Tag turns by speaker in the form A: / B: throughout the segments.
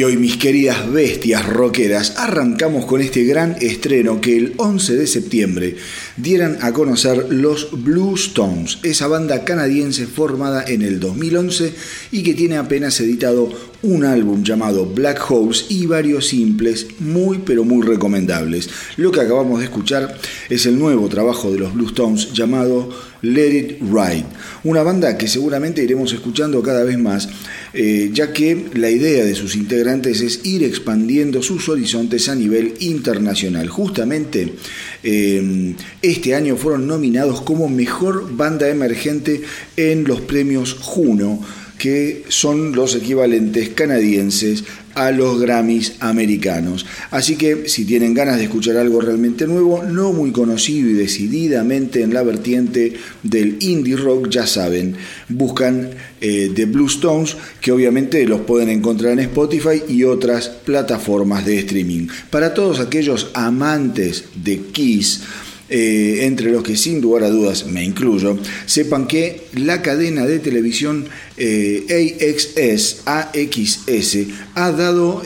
A: Y hoy, mis queridas bestias rockeras, arrancamos con este gran estreno que el 11 de septiembre dieran a conocer los Blue Stones, esa banda canadiense formada en el 2011 y que tiene apenas editado un álbum llamado Black Holes y varios simples muy pero muy recomendables. Lo que acabamos de escuchar es el nuevo trabajo de los Blue Stones llamado Let It Ride, una banda que seguramente iremos escuchando cada vez más eh, ya que la idea de sus integrantes es ir expandiendo sus horizontes a nivel internacional. Justamente eh, este año fueron nominados como mejor banda emergente en los premios Juno que son los equivalentes canadienses a los Grammys americanos. Así que si tienen ganas de escuchar algo realmente nuevo, no muy conocido y decididamente en la vertiente del indie rock, ya saben, buscan eh, The Blue Stones, que obviamente los pueden encontrar en Spotify y otras plataformas de streaming. Para todos aquellos amantes de Kiss,
B: eh, entre los que sin lugar a dudas me incluyo, sepan que la cadena de televisión AXS, AXS ha dado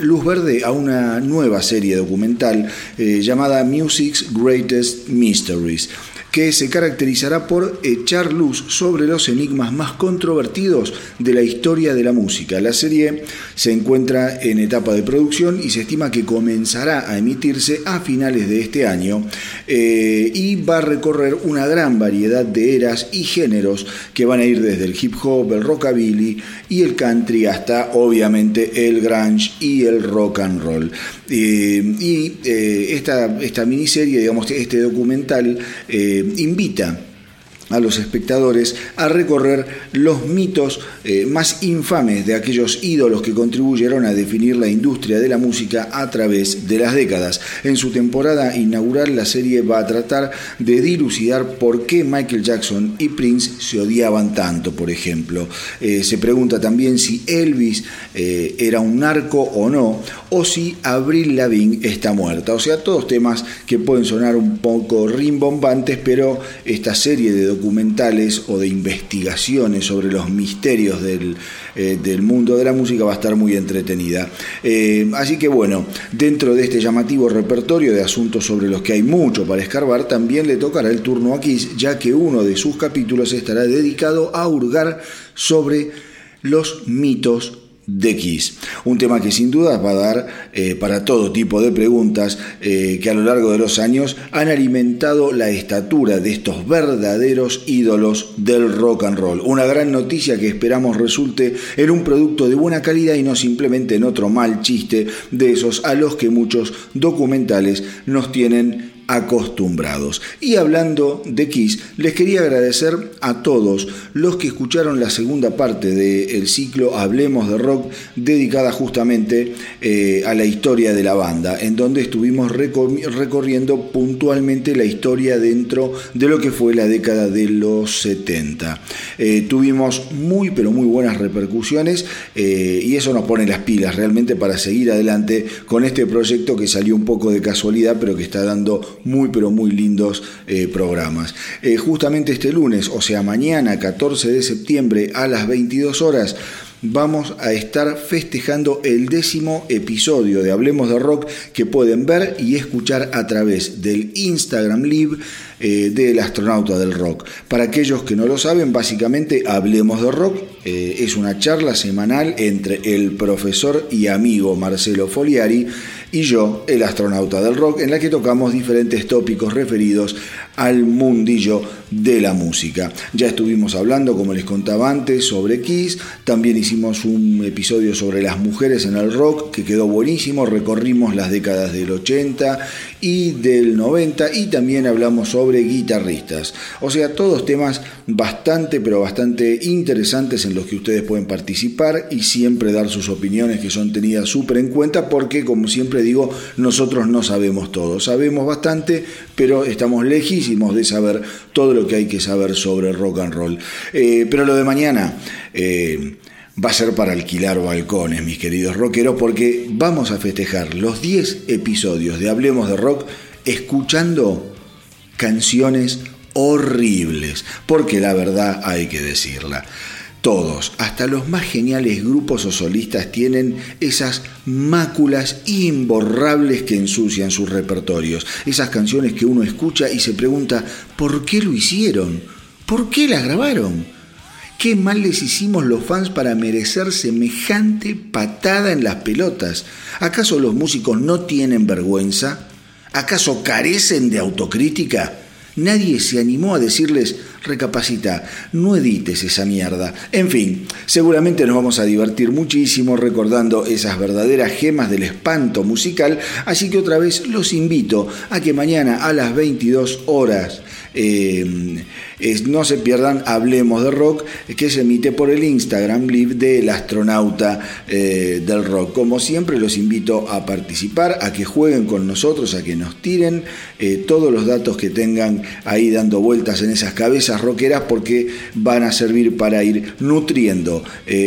B: luz verde a una nueva serie documental llamada Music's Greatest Mysteries que se caracterizará por echar luz sobre los enigmas más controvertidos de la historia de la música. La serie se encuentra en etapa de producción y se estima que comenzará a emitirse a finales de este año eh, y va a recorrer una gran variedad de eras y géneros que van a ir desde el hip hop, el rockabilly y el country hasta obviamente el grunge y el rock and roll. Eh, y eh, esta, esta miniserie, digamos, este documental, invita a los espectadores a recorrer los mitos eh, más infames de aquellos ídolos que contribuyeron a definir la industria de la música a través de las décadas. En su temporada inaugural la serie va a tratar de dilucidar por qué Michael Jackson y Prince se odiaban tanto, por ejemplo. Eh, se pregunta también si Elvis eh, era un narco o no, o si Avril Lavigne está muerta. O sea, todos temas que pueden sonar un poco rimbombantes, pero esta serie de documentales o de investigaciones sobre los misterios del, eh, del mundo de la música va a estar muy entretenida. Eh, así que bueno, dentro de este llamativo repertorio de asuntos sobre los que hay mucho para escarbar, también le tocará el turno a Kiss, ya que uno de sus capítulos estará dedicado a hurgar sobre los mitos de Kiss. Un tema que sin duda va a dar eh, para todo tipo de preguntas eh, que a lo largo de los años han alimentado la estatura de estos verdaderos ídolos del rock and roll. Una gran noticia que esperamos resulte en un producto de buena calidad y no simplemente en otro mal chiste de esos a los que muchos documentales nos tienen acostumbrados. Y hablando de Kiss, les quería agradecer a todos los que escucharon la segunda parte del ciclo Hablemos de Rock, dedicada justamente eh, a la historia de la banda, en donde estuvimos recorriendo puntualmente la historia dentro de lo que fue la década de los 70. Eh, tuvimos muy, pero muy buenas repercusiones eh, y eso nos pone las pilas realmente para seguir adelante con este proyecto que salió un poco de casualidad, pero que está dando muy pero muy lindos eh, programas. Eh, justamente este lunes, o sea mañana 14 de septiembre a las 22 horas, vamos a estar festejando el décimo episodio de Hablemos de Rock que pueden ver y escuchar a través del Instagram Live eh, del astronauta del rock. Para aquellos que no lo saben, básicamente Hablemos de Rock es una charla semanal entre el profesor y amigo Marcelo Foliari y yo, el astronauta del rock, en la que tocamos diferentes tópicos referidos al mundillo de la música. Ya estuvimos hablando, como les contaba antes, sobre Kiss, también hicimos un episodio sobre las mujeres en el rock que quedó buenísimo, recorrimos las décadas del 80 y del 90 y también hablamos sobre guitarristas. O sea, todos temas bastante, pero bastante interesantes en los que ustedes pueden participar y siempre dar sus opiniones que son tenidas súper en cuenta porque, como siempre digo, nosotros no sabemos todo. Sabemos bastante, pero estamos lejísimos de saber todo lo que hay que saber sobre rock and roll. Eh, pero lo de mañana... Eh, va a ser para alquilar balcones, mis queridos rockeros, porque vamos a festejar los 10 episodios de Hablemos de Rock escuchando canciones horribles, porque la verdad hay que decirla. Todos, hasta los más geniales grupos o solistas tienen esas máculas imborrables que ensucian sus repertorios, esas canciones que uno escucha y se pregunta, ¿por qué lo hicieron? ¿Por qué las grabaron? ¿Qué mal les hicimos los fans para merecer semejante patada en las pelotas? ¿Acaso los músicos no tienen vergüenza? ¿Acaso carecen de autocrítica? Nadie se animó a decirles, recapacita, no edites esa mierda. En fin, seguramente nos vamos a divertir muchísimo recordando esas verdaderas gemas del espanto musical, así que otra vez los invito a que mañana a las 22 horas eh, no se pierdan Hablemos de Rock, que se emite por el Instagram Live del astronauta eh, del rock. Como siempre, los invito a participar, a que jueguen con nosotros, a que nos tiren eh, todos los datos que tengan ahí dando vueltas en esas cabezas rockeras, porque van a servir para ir nutriendo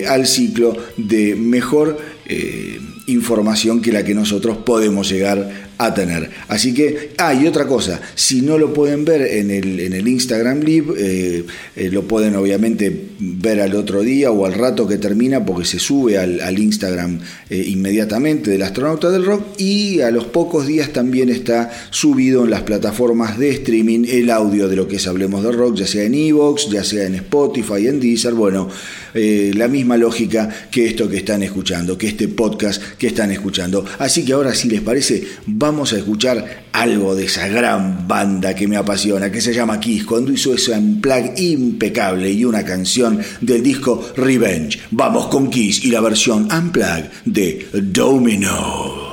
B: al ciclo de mejor
C: eh, información que la que nosotros podemos llegar a tener. Así que, ah, y otra cosa, si no lo pueden ver en el, en el Instagram Live, eh, eh, lo pueden obviamente ver al otro día o al rato que termina porque se sube al, Instagram inmediatamente del astronauta del rock y a los pocos días también está subido en las plataformas de streaming el audio de lo que es Hablemos de Rock, ya sea en Evox, ya sea en Spotify, en Deezer, bueno, la misma lógica que esto que están escuchando, que este podcast que están escuchando. Así que ahora, si les parece, vamos a escuchar algo de esa gran banda que me apasiona, que se llama Kiss, cuando hizo ese unplug impecable y una canción del disco Revenge. Vamos con Kiss y la versión unplug de Domino.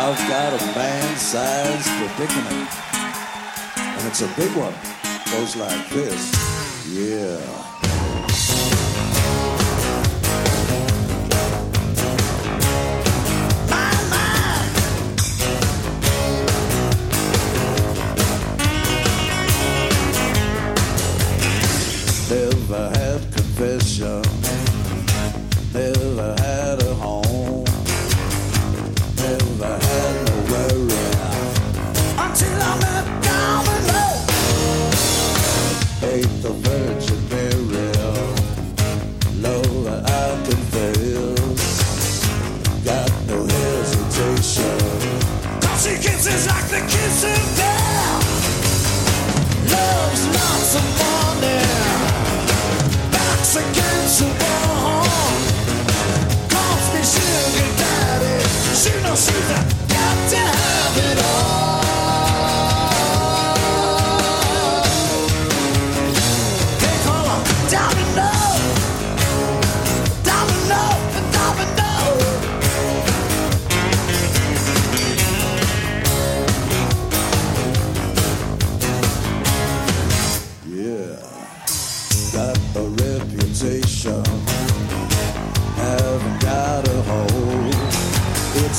C: I've got a man-sized predicament, and it's a big one. Goes like this, yeah. She's a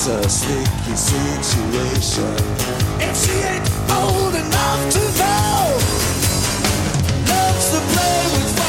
C: It's a sticky situation. If she ain't old enough to know, loves to play with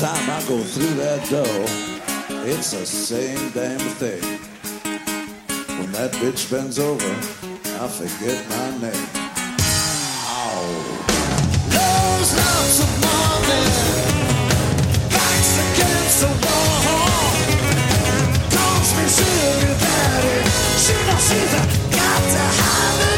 C: time I go through that door, it's the same damn thing. When that bitch bends over, I forget my name. Ow. Love's lots of money, backs against the wall. Calls me sugar daddy, she knows she's got to have it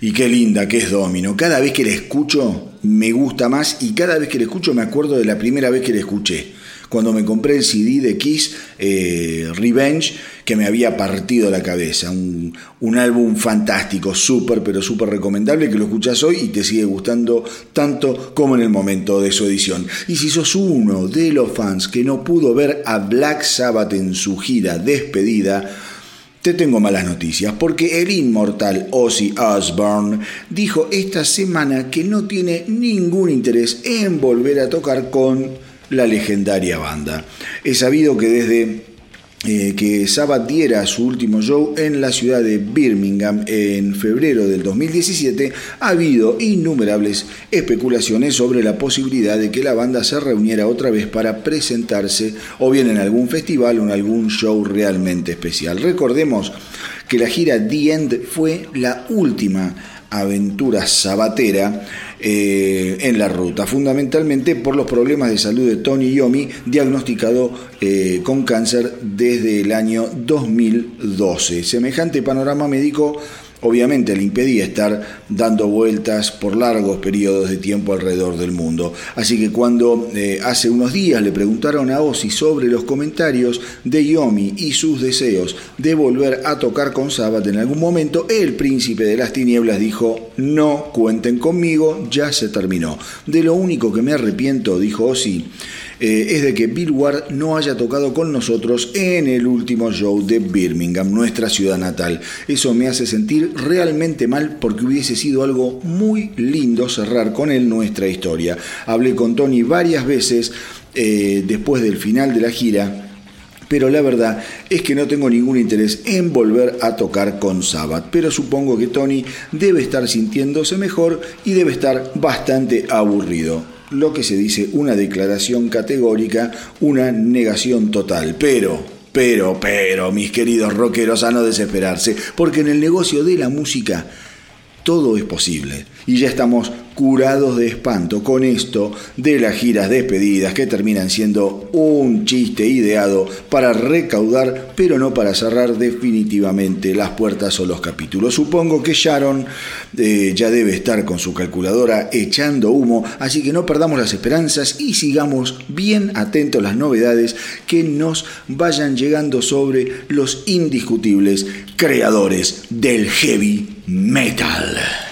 B: Y qué linda que es Domino. Cada vez que la escucho me gusta más y cada vez que la escucho me acuerdo de la primera vez que la escuché. Cuando me compré el CD de Kiss, eh, Revenge, que me había partido la cabeza. Un, álbum fantástico, súper, pero súper recomendable, que lo escuchas hoy y te sigue gustando tanto como en el momento de su edición. Y si sos uno de los fans que no pudo ver a Black Sabbath en su gira despedida, te tengo malas noticias, porque el inmortal Ozzy Osbourne dijo esta semana que no tiene ningún interés en volver a tocar con la legendaria banda. Es sabido que desde eh, que Sabbath diera su último show en la ciudad de Birmingham en febrero del 2017, ha habido innumerables especulaciones sobre la posibilidad de que la banda se reuniera otra vez para presentarse o bien en algún festival o en algún show realmente especial. Recordemos que la gira The End fue la última aventura sabatera eh, en la ruta, fundamentalmente por los problemas de salud de Tony Yomi, diagnosticado eh, con cáncer desde el año 2012. Semejante panorama médico obviamente le impedía estar dando vueltas por largos periodos de tiempo alrededor del mundo. Así que cuando eh, hace unos días le preguntaron a Ozzy sobre los comentarios de Yomi y sus deseos de volver a tocar con Sabbath en algún momento, el príncipe de las tinieblas dijo, no cuenten conmigo, ya se terminó. De lo único que me arrepiento, dijo Ozzy, eh, es de que Bill Ward no haya tocado con nosotros en el último show de Birmingham, nuestra ciudad natal. Eso me hace sentir realmente mal porque hubiese sido algo muy lindo cerrar con él nuestra historia. Hablé con Tony varias veces eh, después del final de la gira pero la verdad es que no tengo ningún interés en volver a tocar con Sabbath. Pero supongo que Tony debe estar sintiéndose mejor y debe estar bastante aburrido lo que se dice una declaración categórica, una negación total. Pero, pero, pero, mis queridos rockeros, a no desesperarse, porque en el negocio de la música todo es posible. Y ya estamos curados de espanto con esto de las giras despedidas que terminan siendo un chiste ideado para recaudar, pero no para cerrar definitivamente las puertas o los capítulos. Supongo que Sharon eh, ya debe estar con su calculadora echando humo, así que no perdamos las esperanzas y sigamos bien atentos a las novedades que nos vayan llegando sobre los indiscutibles creadores del heavy metal.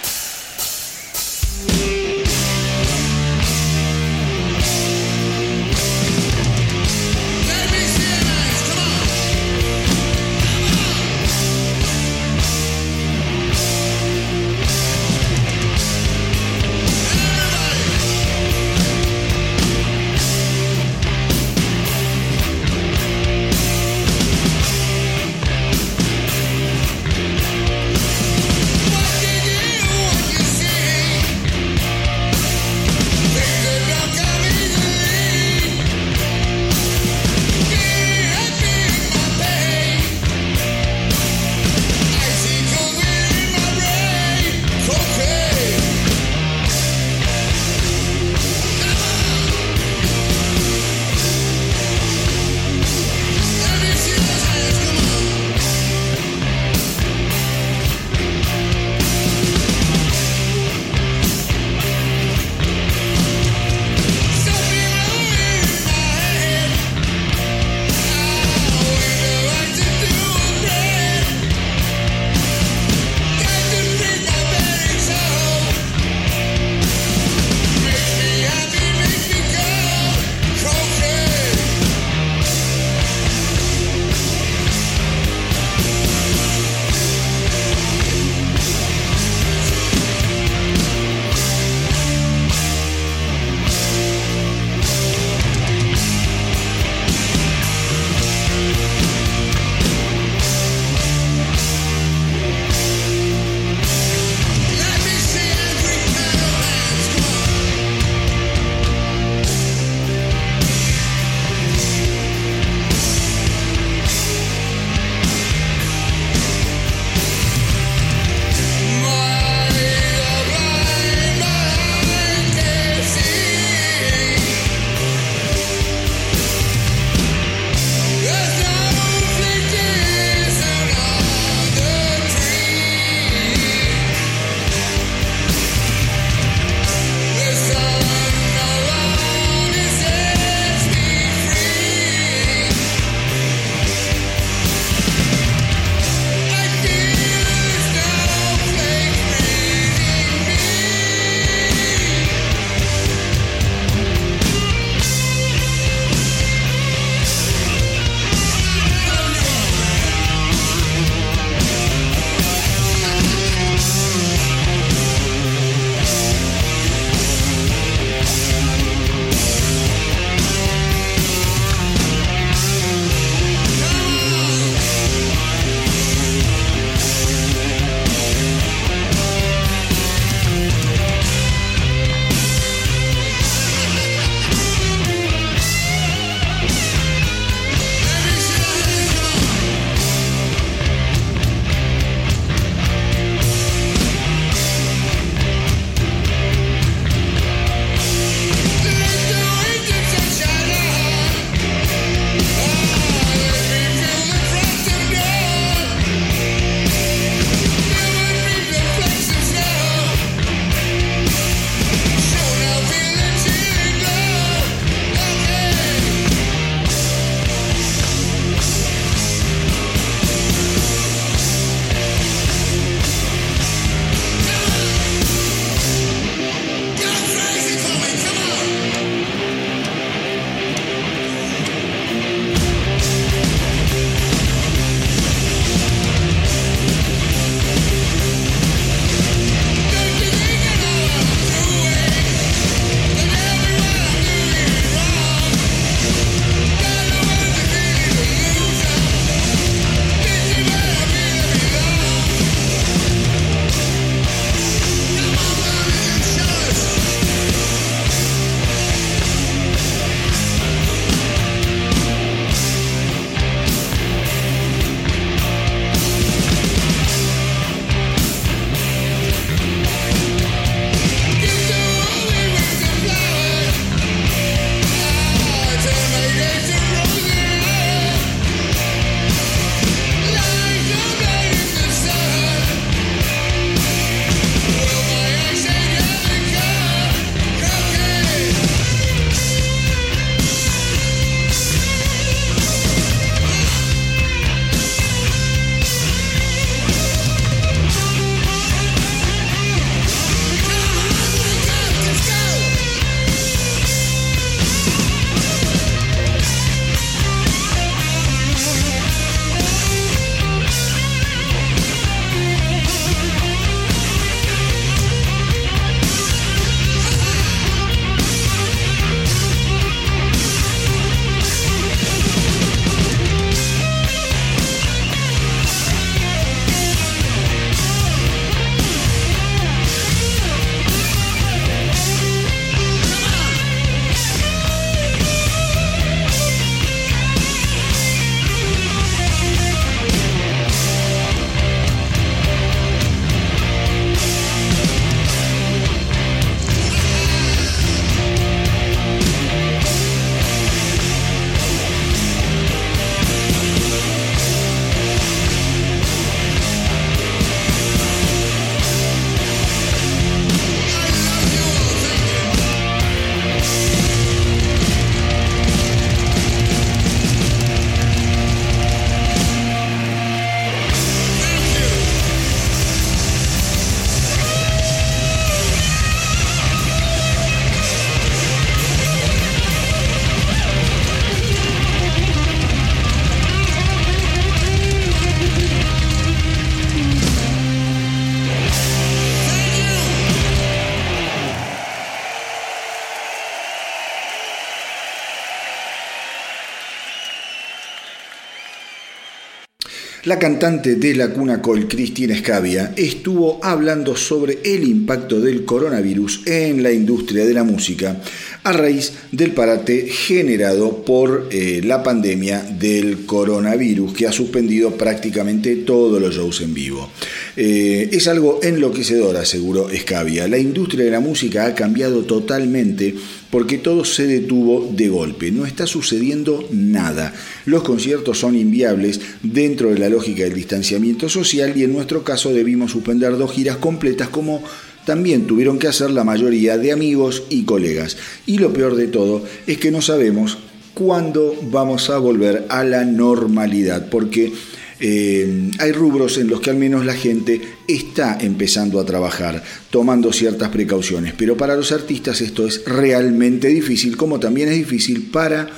B: La cantante de la cuna Col, Cristina Scavia, estuvo hablando sobre el impacto del coronavirus en la industria de la música a raíz del parate generado por eh, la pandemia del coronavirus que ha suspendido prácticamente todos los shows en vivo. Eh, es algo enloquecedor, aseguró Scavia. La industria de la música ha cambiado totalmente porque todo se detuvo de golpe. No está sucediendo nada. Los conciertos son inviables dentro de la lógica del distanciamiento social y en nuestro caso debimos suspender dos giras completas como también tuvieron que hacer la mayoría de amigos y colegas. Y lo peor de todo es que no sabemos cuándo vamos a volver a la normalidad, porque eh, hay rubros en los que al menos la gente está empezando a trabajar, tomando ciertas precauciones, pero para los artistas esto es realmente difícil, como también es difícil para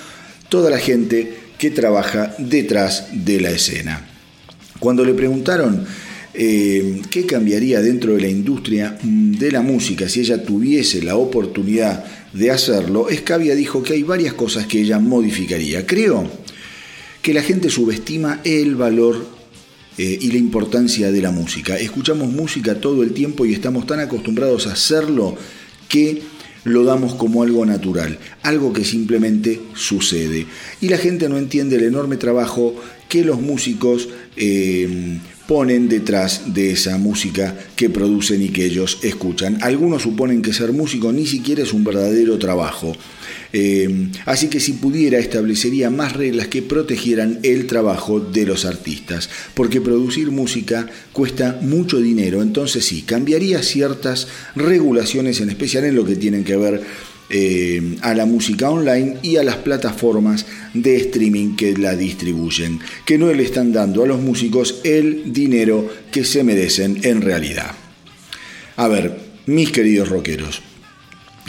B: toda la gente que trabaja detrás de la escena. Cuando le preguntaron eh, qué cambiaría dentro de la industria de la música si ella tuviese la oportunidad de hacerlo, Escavia dijo que hay varias cosas que ella modificaría. Creo que la gente subestima el valor eh, y la importancia de la música. Escuchamos música todo el tiempo y estamos tan acostumbrados a hacerlo que lo damos como algo natural, algo que simplemente sucede. Y la gente no entiende el enorme trabajo que los músicos eh, ponen detrás de esa música que producen y que ellos escuchan. Algunos suponen que ser músico ni siquiera es un verdadero trabajo. Eh, así que si pudiera establecería más reglas que protegieran el trabajo de los artistas, porque producir música cuesta mucho dinero, entonces sí, cambiaría ciertas regulaciones, en especial en lo que tienen que ver eh, a la música online y a las plataformas de streaming que la distribuyen, que no le están dando a los músicos el dinero que se merecen en realidad. A ver, mis queridos rockeros,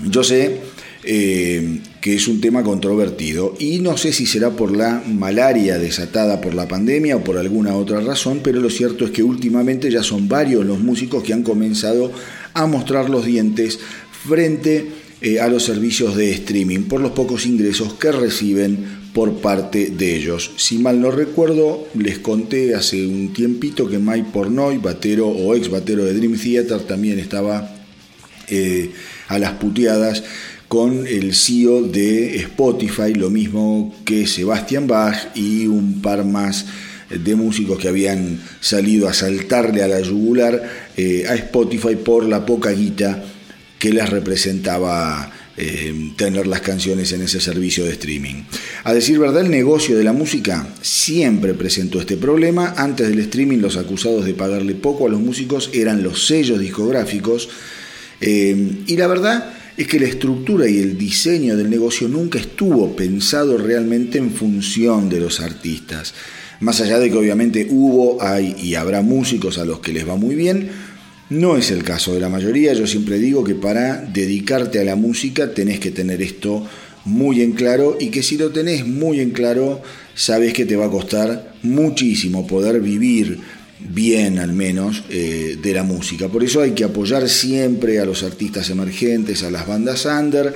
B: yo sé eh, que es un tema controvertido y no sé si será por la malaria desatada por la pandemia o por alguna otra razón, pero lo cierto es que últimamente ya son varios los músicos que han comenzado a mostrar los dientes frente eh, a los servicios de streaming por los pocos ingresos que reciben por parte de ellos. Si mal no recuerdo, les conté hace un tiempito que Mike Pornoy, batero o ex batero de Dream Theater, también estaba eh, a las puteadas con el CEO de Spotify, lo mismo que Sebastian Bach y un par más de músicos que habían salido a saltarle a la yugular eh, a Spotify por la poca guita que les representaba eh, tener las canciones en ese servicio de streaming. A decir verdad, el negocio de la música siempre presentó este problema. Antes del streaming, los acusados de pagarle poco a los músicos eran los sellos discográficos. Eh, y la verdad es que la estructura y el diseño del negocio nunca estuvo pensado realmente en función de los artistas. Más allá de que obviamente hubo, hay y habrá músicos a los que les va muy bien, no es el caso de la mayoría. Yo siempre digo que para dedicarte a la música tenés que tener esto muy en claro y que si lo tenés muy en claro, sabes que te va a costar muchísimo poder vivir bien al menos eh, de la música. Por eso hay que apoyar siempre a los artistas emergentes, a las bandas under,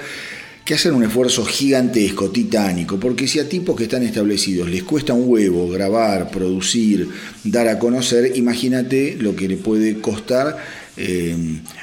B: que hacen un esfuerzo gigantesco, titánico, porque si a tipos que están establecidos les cuesta un huevo grabar, producir, dar a conocer, imagínate lo que le puede costar eh,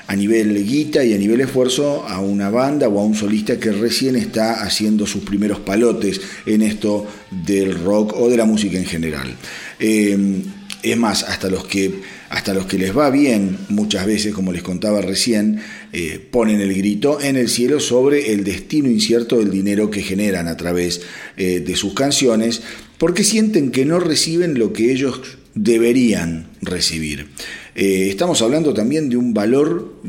B: a nivel guita y a nivel esfuerzo a una banda o a un solista que recién está haciendo sus primeros palotes en esto del rock o de la música en general. Eh, es más, hasta los que, hasta los que les va bien, muchas veces, como les contaba recién, eh, ponen el grito en el cielo sobre el destino incierto del dinero que generan a través eh, de sus canciones, porque sienten que no reciben lo que ellos deberían recibir. Eh, estamos hablando también de un valor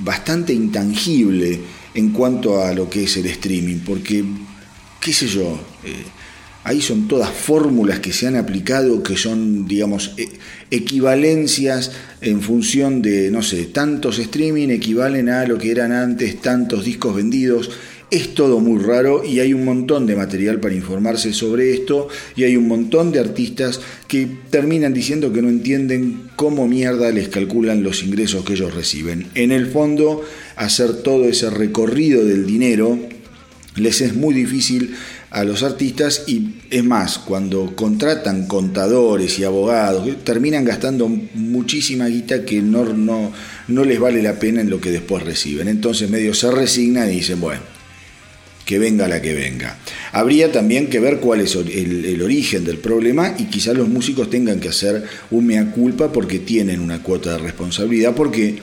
B: bastante intangible en cuanto a lo que es el streaming, porque, qué sé yo, Ahí son todas fórmulas que se han aplicado, que son, digamos, e, equivalencias en función de, no sé, tantos streaming equivalen a lo que eran antes, tantos discos vendidos. Es todo muy raro y hay un montón de material para informarse sobre esto y hay un montón de artistas que terminan diciendo que no entienden cómo mierda les calculan los ingresos que ellos reciben. En el fondo, hacer todo ese recorrido del dinero
D: les es muy difícil a los artistas y es más, cuando contratan contadores y abogados, terminan gastando muchísima guita que no, no, no les vale la pena en lo que después reciben. Entonces medio se resignan y dicen, bueno, que venga la que venga. Habría también que ver cuál es el, origen del problema y quizás los músicos tengan que hacer un mea culpa porque tienen una cuota de responsabilidad, porque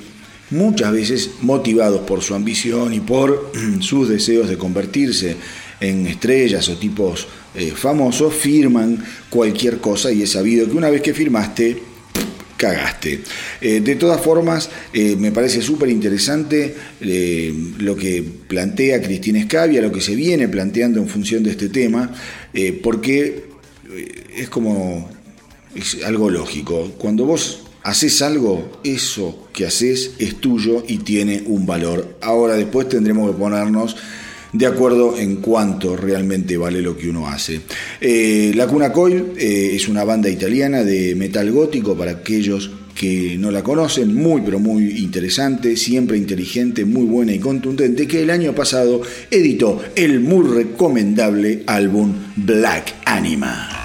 D: muchas veces motivados por su ambición y por sus deseos de convertirse en estrellas o tipos eh, famosos, firman cualquier cosa y es sabido que una vez que firmaste, cagaste. Eh, de todas formas, eh, me parece súper interesante lo que plantea Cristina Escavia, lo que se viene planteando en función de este tema, porque es como es algo lógico. Cuando vos haces algo, eso que haces es tuyo y tiene un valor. Ahora después tendremos que ponernos de acuerdo en cuánto realmente vale lo que uno hace. Eh, la Cuna Coil eh, es una banda italiana de metal gótico para aquellos que no la conocen, muy pero muy interesante, siempre inteligente, muy buena y contundente, que el año pasado editó el muy recomendable álbum Black Anima.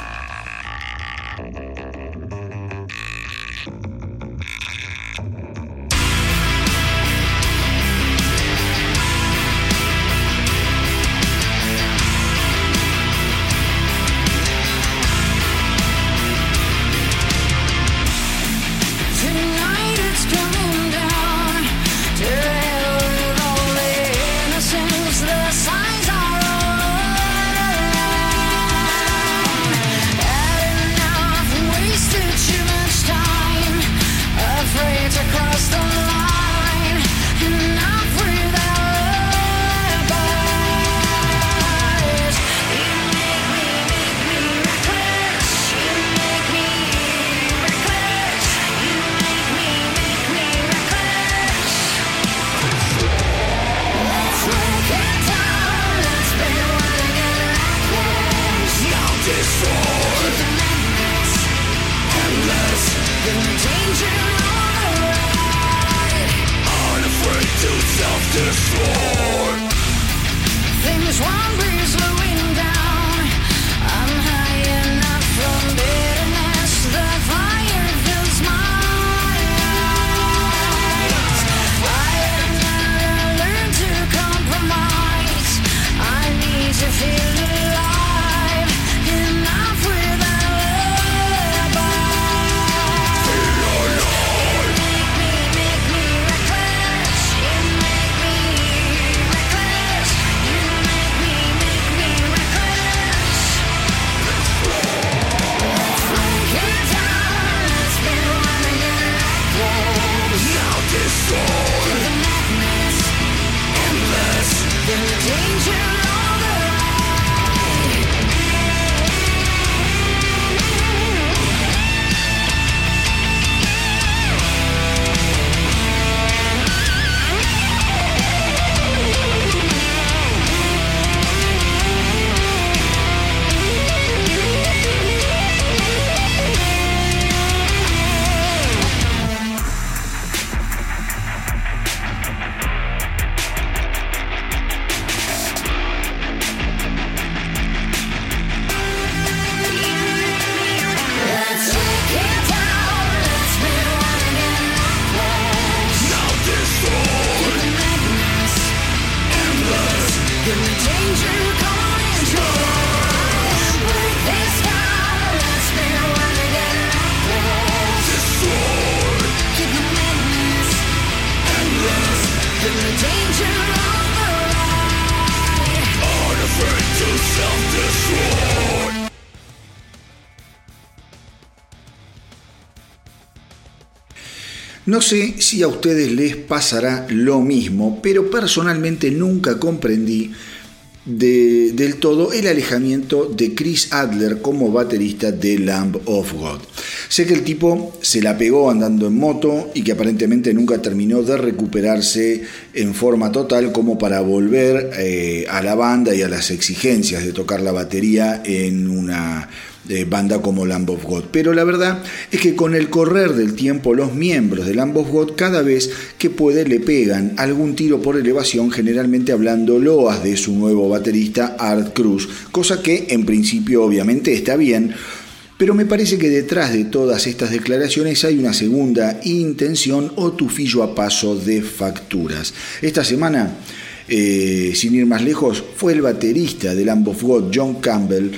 D: No sé si a ustedes les pasará lo mismo, pero personalmente nunca comprendí del todo el alejamiento de Chris Adler como baterista de Lamb of God.
B: Sé que el tipo se la pegó andando en moto y que aparentemente nunca terminó de recuperarse en forma total como para volver eh, a la banda y a las exigencias de tocar la batería en una de banda como Lamb of God. Pero la verdad es que con el correr del tiempo los miembros de Lamb of God cada vez que puede le pegan algún tiro por elevación, generalmente hablando loas de su nuevo baterista Art Cruz, cosa que en principio obviamente está bien. Pero me parece que detrás de todas estas declaraciones hay una segunda intención o tufillo a paso de facturas. Esta semana, eh, sin ir más lejos, fue el baterista de Lamb of God, John Campbell,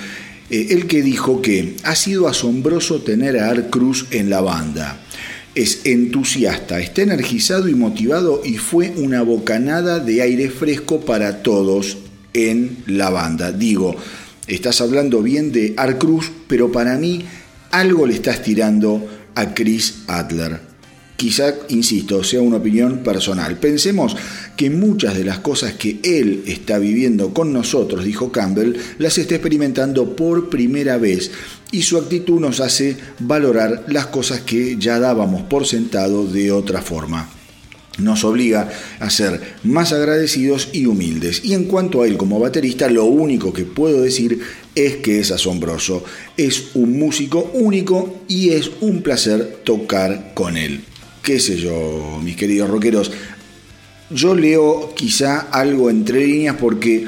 B: eh, el que dijo que ha sido asombroso tener a Art Cruz en la banda. Es entusiasta, está energizado y motivado y fue una bocanada de aire fresco para todos en la banda. Digo, estás hablando bien de Art Cruz, pero para mí algo le estás tirando a Chris Adler. Quizá, insisto, sea una opinión personal. Pensemos que muchas de las cosas que él está viviendo con nosotros, dijo Campbell, las está experimentando por primera vez y su actitud nos hace valorar las cosas que ya dábamos por sentado de otra forma. Nos obliga a ser más agradecidos y humildes. Y en cuanto a él como baterista, lo único que puedo decir es que es asombroso. Es un músico único y es un placer tocar con él qué sé yo, mis queridos rockeros, yo leo quizá algo entre líneas porque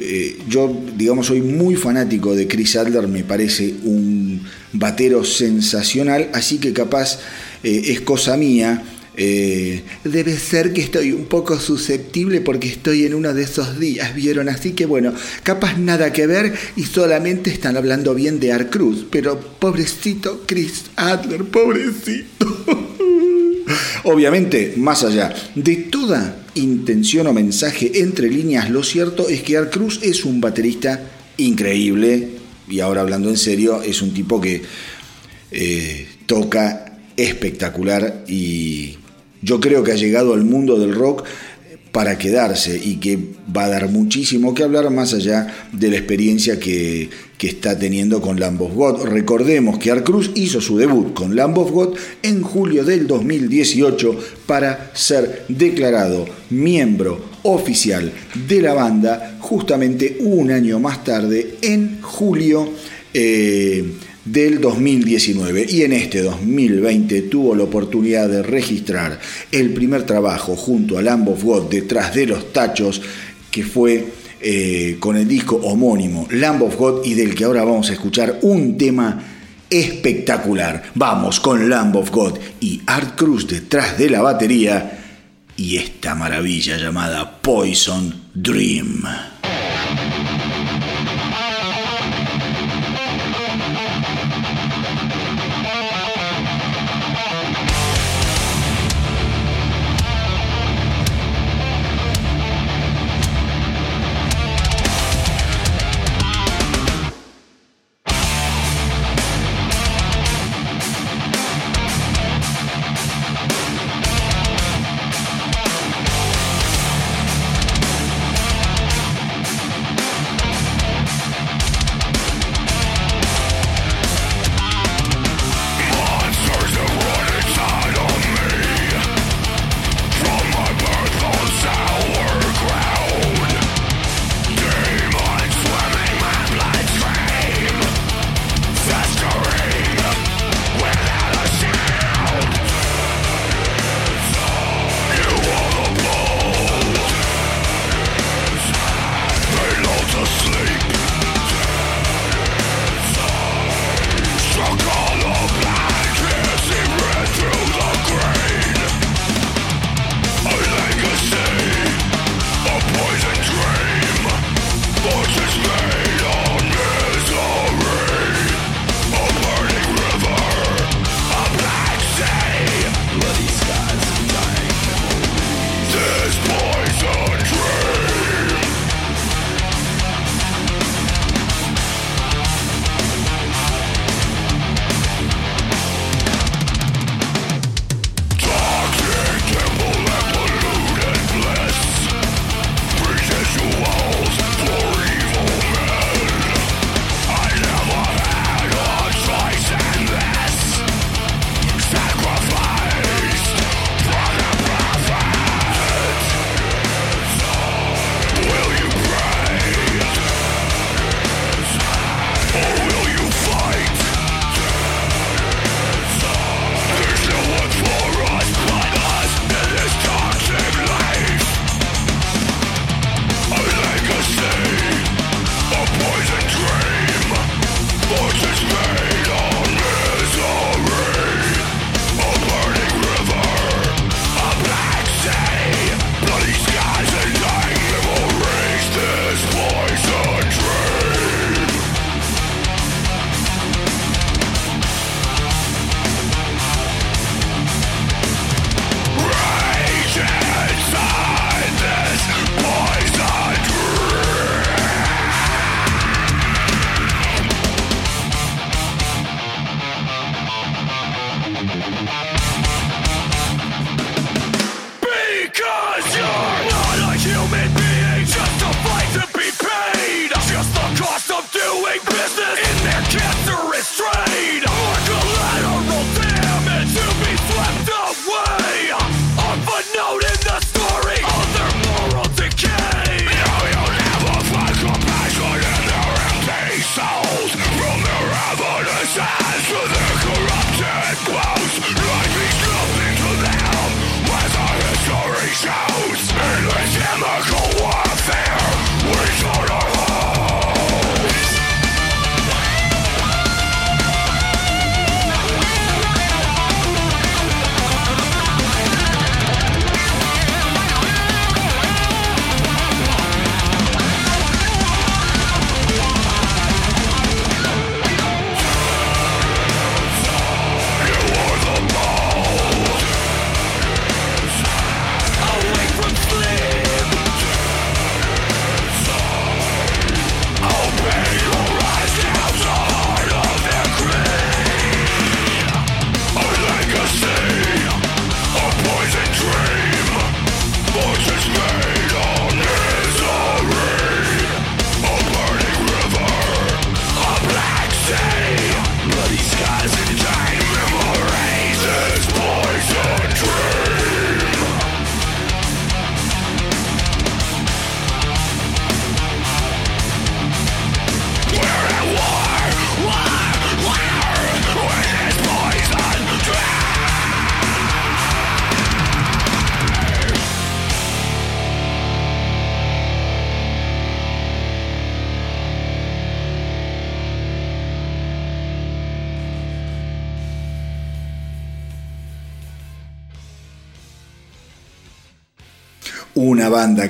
B: eh, yo, digamos, soy muy fanático de Chris Adler, me parece un batero sensacional, así que capaz eh, es cosa mía. Eh, debe ser que estoy un poco susceptible porque estoy en uno de esos días, ¿vieron? Así que bueno, capaz nada que ver y solamente están hablando bien de Art Cruz, pero pobrecito Chris Adler, pobrecito. Obviamente, más allá de toda intención o mensaje entre líneas, lo cierto es que Art Cruz es un baterista increíble y ahora hablando en serio, es un tipo que eh, toca espectacular y yo creo que ha llegado al mundo del rock para quedarse y que va a dar muchísimo que hablar más allá de la experiencia que, está teniendo con Lamb of God. Recordemos que Art Cruz hizo su debut con Lamb of God en julio del 2018 para ser declarado miembro oficial de la banda justamente un año más tarde, en julio. Eh, del 2019 y en este 2020 tuvo la oportunidad de registrar el primer trabajo junto a Lamb of God detrás de los tachos que fue eh, con el disco homónimo Lamb of God y del que ahora vamos a escuchar un tema espectacular. Vamos con Lamb of God y Art Cruz detrás de la batería y esta maravilla llamada Poison Dream.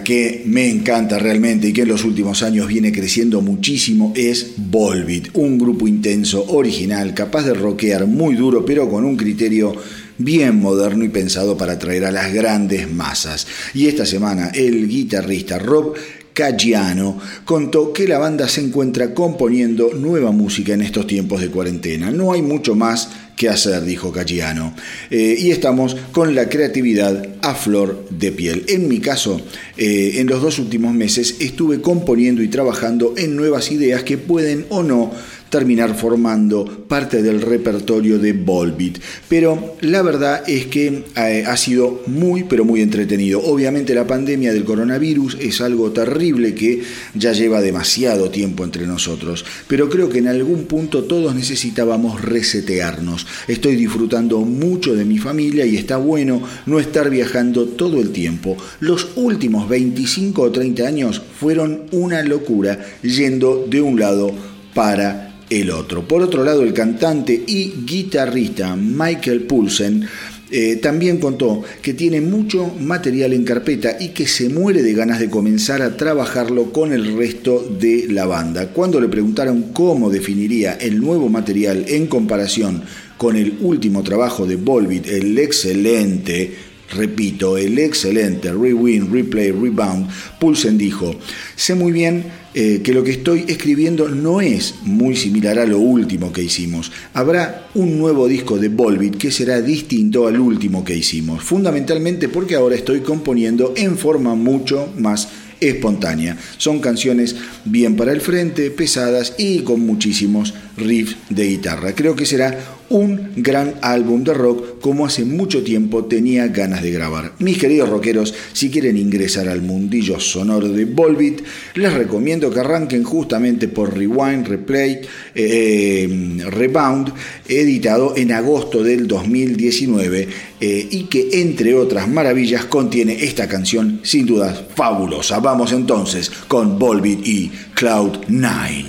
B: Que me encanta realmente y que en los últimos años viene creciendo muchísimo es Volbeat, un grupo intenso, original, capaz de rockear muy duro pero con un criterio bien moderno y pensado para atraer a las grandes masas. Y esta semana el guitarrista Rob Caggiano contó que la banda se encuentra componiendo nueva música en estos tiempos de cuarentena. No hay mucho más que hacer, dijo Caggiano. Eh, y estamos con la creatividad a flor de piel. En mi caso, eh, en los dos últimos meses estuve componiendo y trabajando en nuevas ideas que pueden o no terminar formando parte del repertorio de Volbeat. Pero la verdad es que eh, ha sido muy, pero muy entretenido. Obviamente la pandemia del coronavirus es algo terrible que ya lleva demasiado tiempo entre nosotros, pero creo que en algún punto todos necesitábamos resetearnos. Estoy disfrutando mucho de mi familia y está bueno no estar viajando todo el tiempo. Los últimos 25 o 30 años fueron una locura yendo de un lado para el otro. Por otro lado, el cantante y guitarrista Michael Poulsen eh, también contó que tiene mucho material en carpeta y que se muere de ganas de comenzar a trabajarlo con el resto de la banda. Cuando le preguntaron cómo definiría el nuevo material en comparación con el último trabajo de Volbeat, el excelente repito, el excelente Rewind, Replay, Rebound, Pulsen dijo, sé muy bien eh, que lo que estoy escribiendo no es muy similar a lo último que hicimos. Habrá un nuevo disco de Volbeat que será distinto al último que hicimos, fundamentalmente porque ahora estoy componiendo en forma mucho más espontánea. Son canciones bien para el frente, pesadas y con muchísimos riffs de guitarra. Creo que será un gran álbum de rock como hace mucho tiempo tenía ganas de grabar. Mis queridos rockeros, si quieren ingresar al mundillo sonoro de Volbeat, les recomiendo que arranquen justamente por Rewind, Replay, eh, Rebound, editado en agosto del 2019 eh, y que entre otras maravillas contiene esta canción sin duda fabulosa. Vamos entonces con Volbeat y Cloud 9.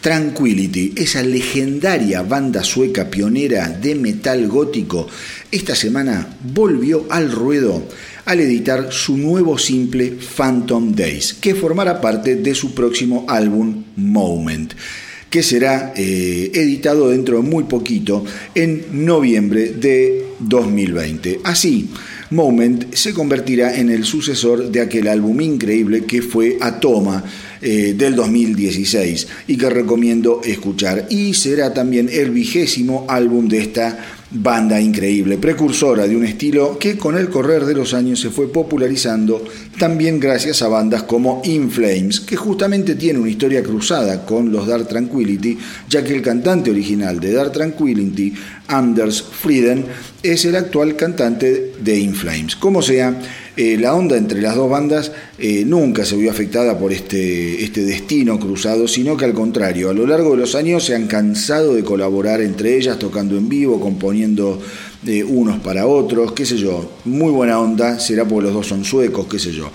B: Tranquility, esa legendaria banda sueca pionera de metal gótico, esta semana volvió al ruedo al editar su nuevo simple Phantom Days, que formará parte de su próximo álbum Moment que será eh, editado dentro de muy poquito en noviembre de 2020. Así, Moment se convertirá en el sucesor de aquel álbum increíble que fue Atoma eh, del 2016 y que recomiendo escuchar. Y será también el vigésimo álbum de esta banda increíble, precursora de un estilo que con el correr de los años se fue popularizando también gracias a bandas como In Flames, que justamente tiene una historia cruzada con los Dark Tranquility, ya que el cantante original de Dark Tranquility, Anders Frieden, es el actual cantante de In Flames. Como sea, eh, la onda entre las dos bandas eh, nunca se vio afectada por este, este destino cruzado, sino que al contrario, a lo largo de los años se han cansado de colaborar entre ellas, tocando en vivo, componiendo eh, unos para otros, qué sé yo, muy buena onda, será porque los dos son suecos, qué sé yo.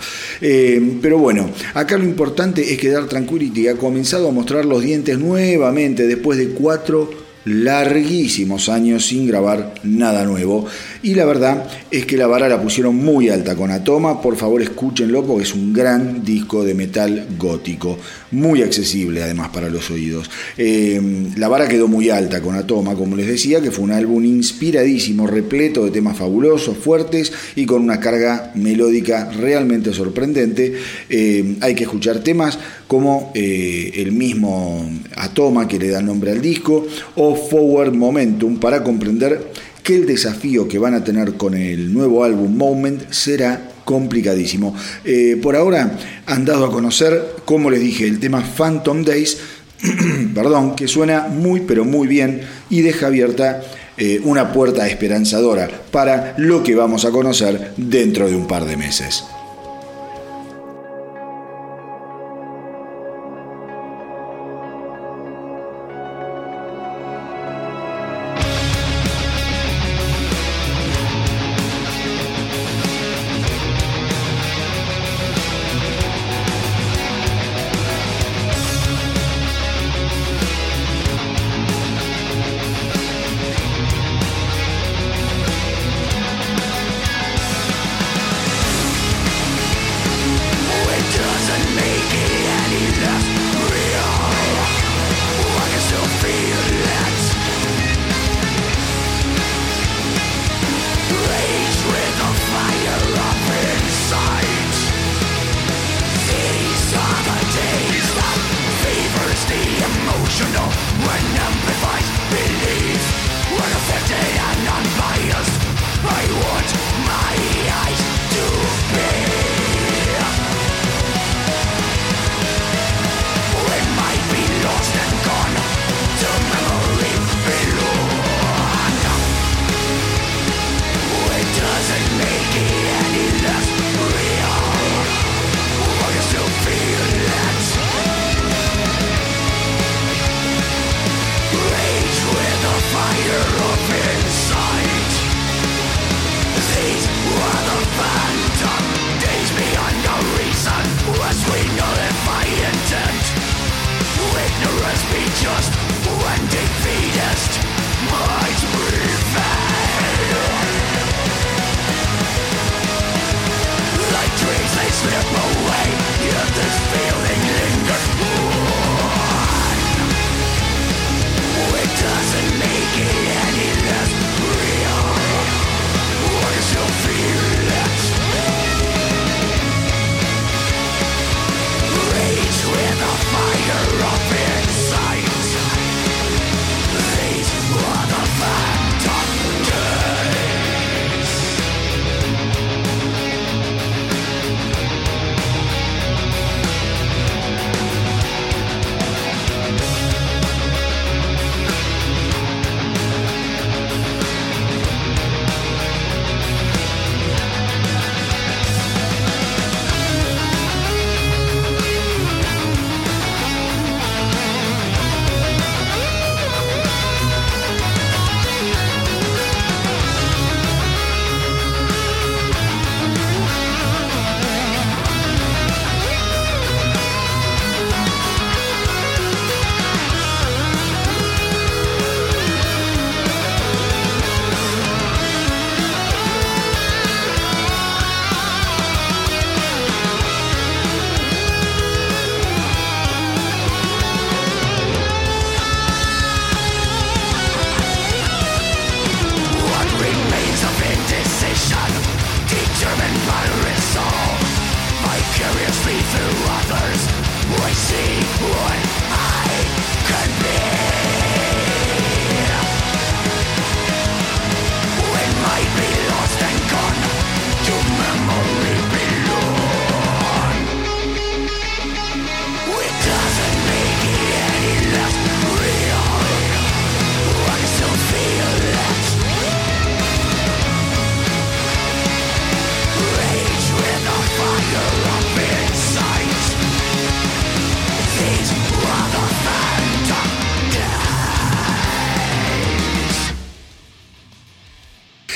B: pero bueno, acá lo importante es que Dark Tranquility ha comenzado a mostrar los dientes nuevamente después de cuatro larguísimos años sin grabar nada nuevo. Y la verdad es que la vara la pusieron muy alta con Atoma. Por favor, escúchenlo porque es un gran disco de metal gótico. Muy accesible además para los oídos. Eh, la vara quedó muy alta con Atoma, como les decía, que fue un álbum inspiradísimo, repleto de temas fabulosos, fuertes y con una carga melódica realmente sorprendente. Eh, hay que escuchar temas como eh, el mismo Atoma que le da nombre al disco o Forward Momentum para comprender que el desafío que van a tener con el nuevo álbum Moment será complicadísimo. Eh, por ahora han dado a conocer, como les dije, el tema Phantom Days, perdón, que suena muy pero muy bien y deja abierta eh, una puerta esperanzadora para lo que vamos a conocer dentro de un par de meses.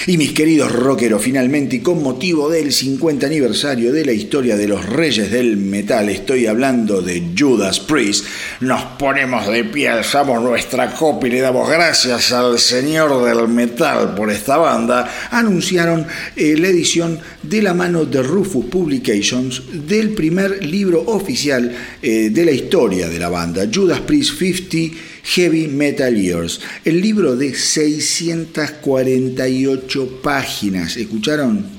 B: Y mis queridos rockeros, finalmente y con motivo del 50 aniversario de la historia de los reyes del metal, estoy hablando de Judas Priest, nos ponemos de pie, alzamos nuestra copa y le damos gracias al señor del metal por esta banda, anunciaron eh, la edición de la mano de Rufus Publications del primer libro oficial eh, de la historia de la banda, Judas Priest 50 Heavy Metal Years, el libro de 648 páginas. ¿Escucharon?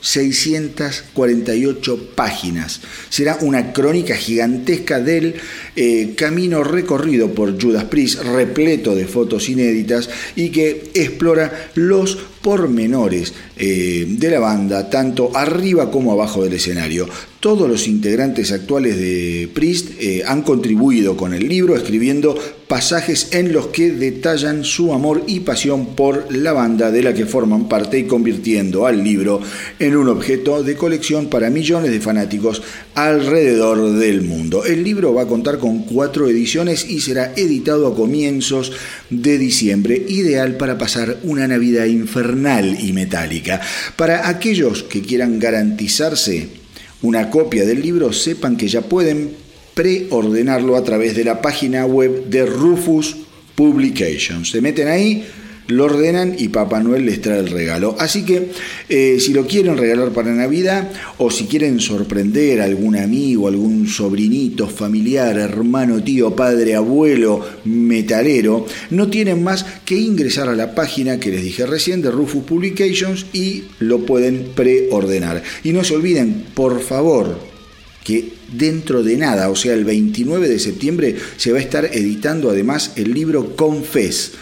B: 648 páginas. Será una crónica gigantesca del eh, camino recorrido por Judas Priest, repleto de fotos inéditas y que explora los pormenores eh, de la banda, tanto arriba como abajo del escenario. Todos los integrantes actuales de Priest eh, han contribuido con el libro escribiendo pasajes en los que detallan su amor y pasión por la banda de la que forman parte y convirtiendo al libro en un objeto de colección para millones de fanáticos alrededor del mundo. El libro va a contar con cuatro ediciones y será editado a comienzos de diciembre, ideal para pasar una Navidad infernal y metálica. Para aquellos que quieran garantizarse una copia del libro, sepan que ya pueden preordenarlo a través de la página web de Rufus Publications. Se meten ahí, lo ordenan y Papá Noel les trae el regalo. Así que eh, si lo quieren regalar para Navidad o si quieren sorprender a algún amigo, algún sobrinito, familiar, hermano, tío, padre, abuelo, metalero, no tienen más que ingresar a la página que les dije recién de Rufus Publications y lo pueden preordenar. Y no se olviden, por favor, que dentro de nada, o sea, el 29 de septiembre, se va a estar editando además el libro Confess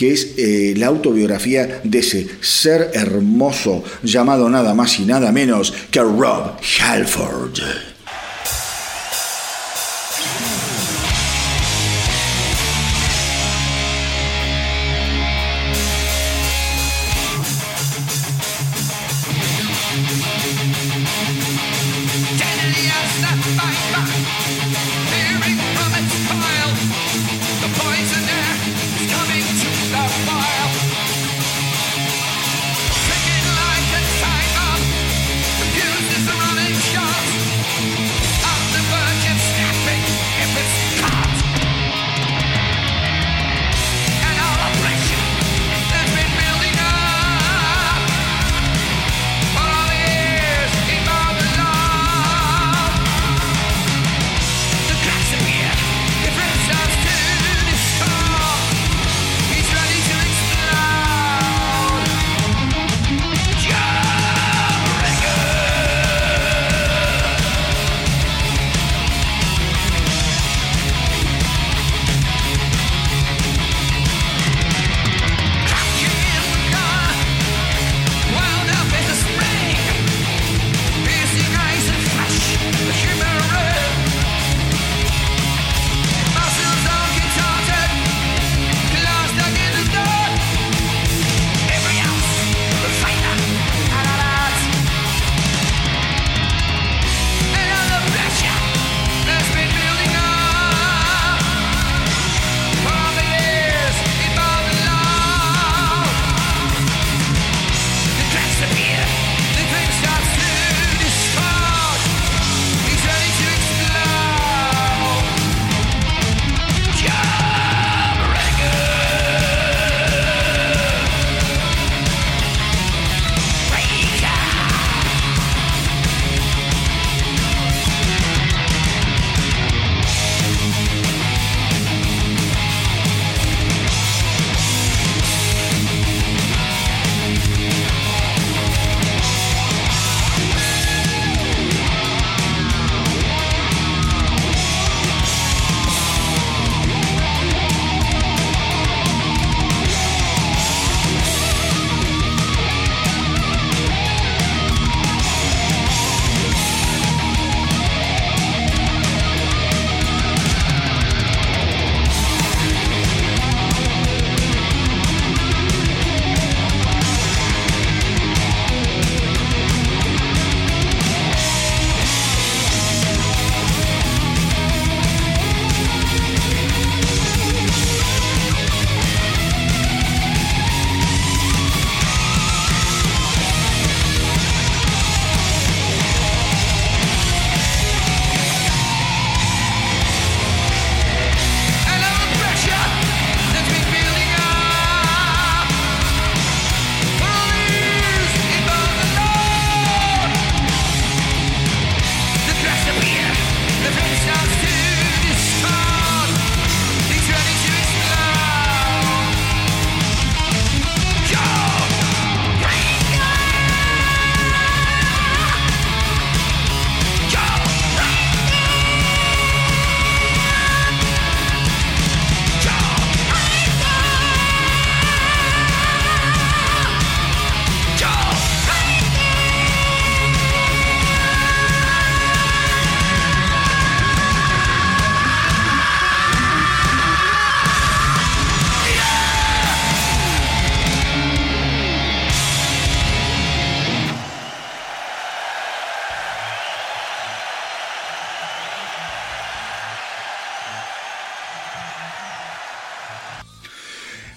B: que es eh, la autobiografía de ese ser hermoso llamado nada más y nada menos que Rob Halford.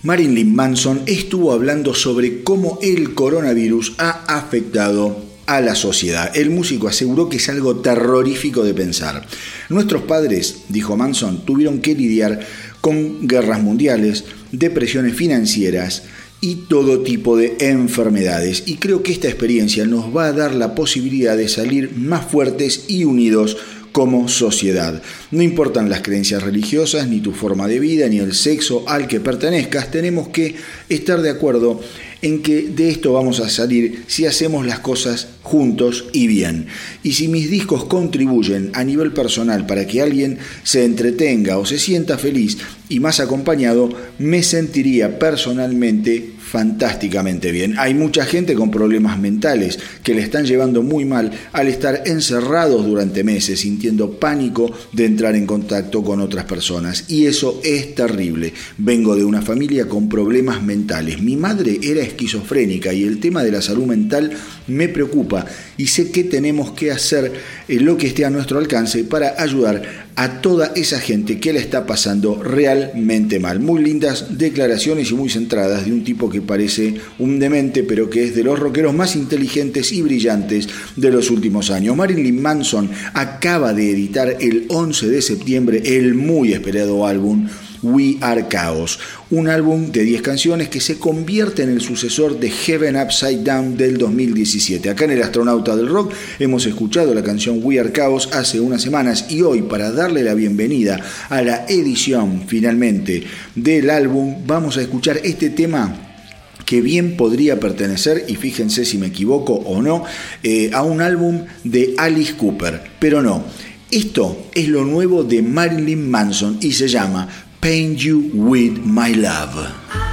B: Marilyn Manson estuvo hablando sobre cómo el coronavirus ha afectado a la sociedad. El músico aseguró que es algo terrorífico de pensar. Nuestros padres, dijo Manson, tuvieron que lidiar con guerras mundiales, depresiones financieras y todo tipo de enfermedades. Y creo que esta experiencia nos va a dar la posibilidad de salir más fuertes y unidos como sociedad. No importan las creencias religiosas, ni tu forma de vida, ni el sexo al que pertenezcas, tenemos que estar de acuerdo en que de esto vamos a salir si hacemos las cosas juntos y bien. Y si mis discos contribuyen a nivel personal para que alguien se entretenga o se sienta feliz y más acompañado, me sentiría personalmente fantásticamente bien. Hay mucha gente con problemas mentales que le están llevando muy mal al estar encerrados durante meses, sintiendo pánico de entrar en contacto con otras personas. Y eso es terrible. Vengo de una familia con problemas mentales. Mi madre era esquizofrénica y el tema de la salud mental me preocupa y sé que tenemos que hacer eh, lo que esté a nuestro alcance para ayudar a toda esa gente que la está pasando realmente mal. Muy lindas declaraciones y muy centradas de un tipo que parece un demente, pero que es de los rockeros más inteligentes y brillantes de los últimos años. Marilyn Manson acaba de editar el 11 de septiembre el muy esperado álbum We Are Chaos, un álbum de 10 canciones que se convierte en el sucesor de Heaven Upside Down del 2017. Acá en El Astronauta del Rock hemos escuchado la canción We Are Chaos hace unas semanas y hoy para darle la bienvenida a la edición finalmente del álbum vamos a escuchar este tema que bien podría pertenecer, y fíjense si me equivoco o no, eh, a un álbum de Alice Cooper, pero no. Esto es lo nuevo de Marilyn Manson y se llama paint you with my love.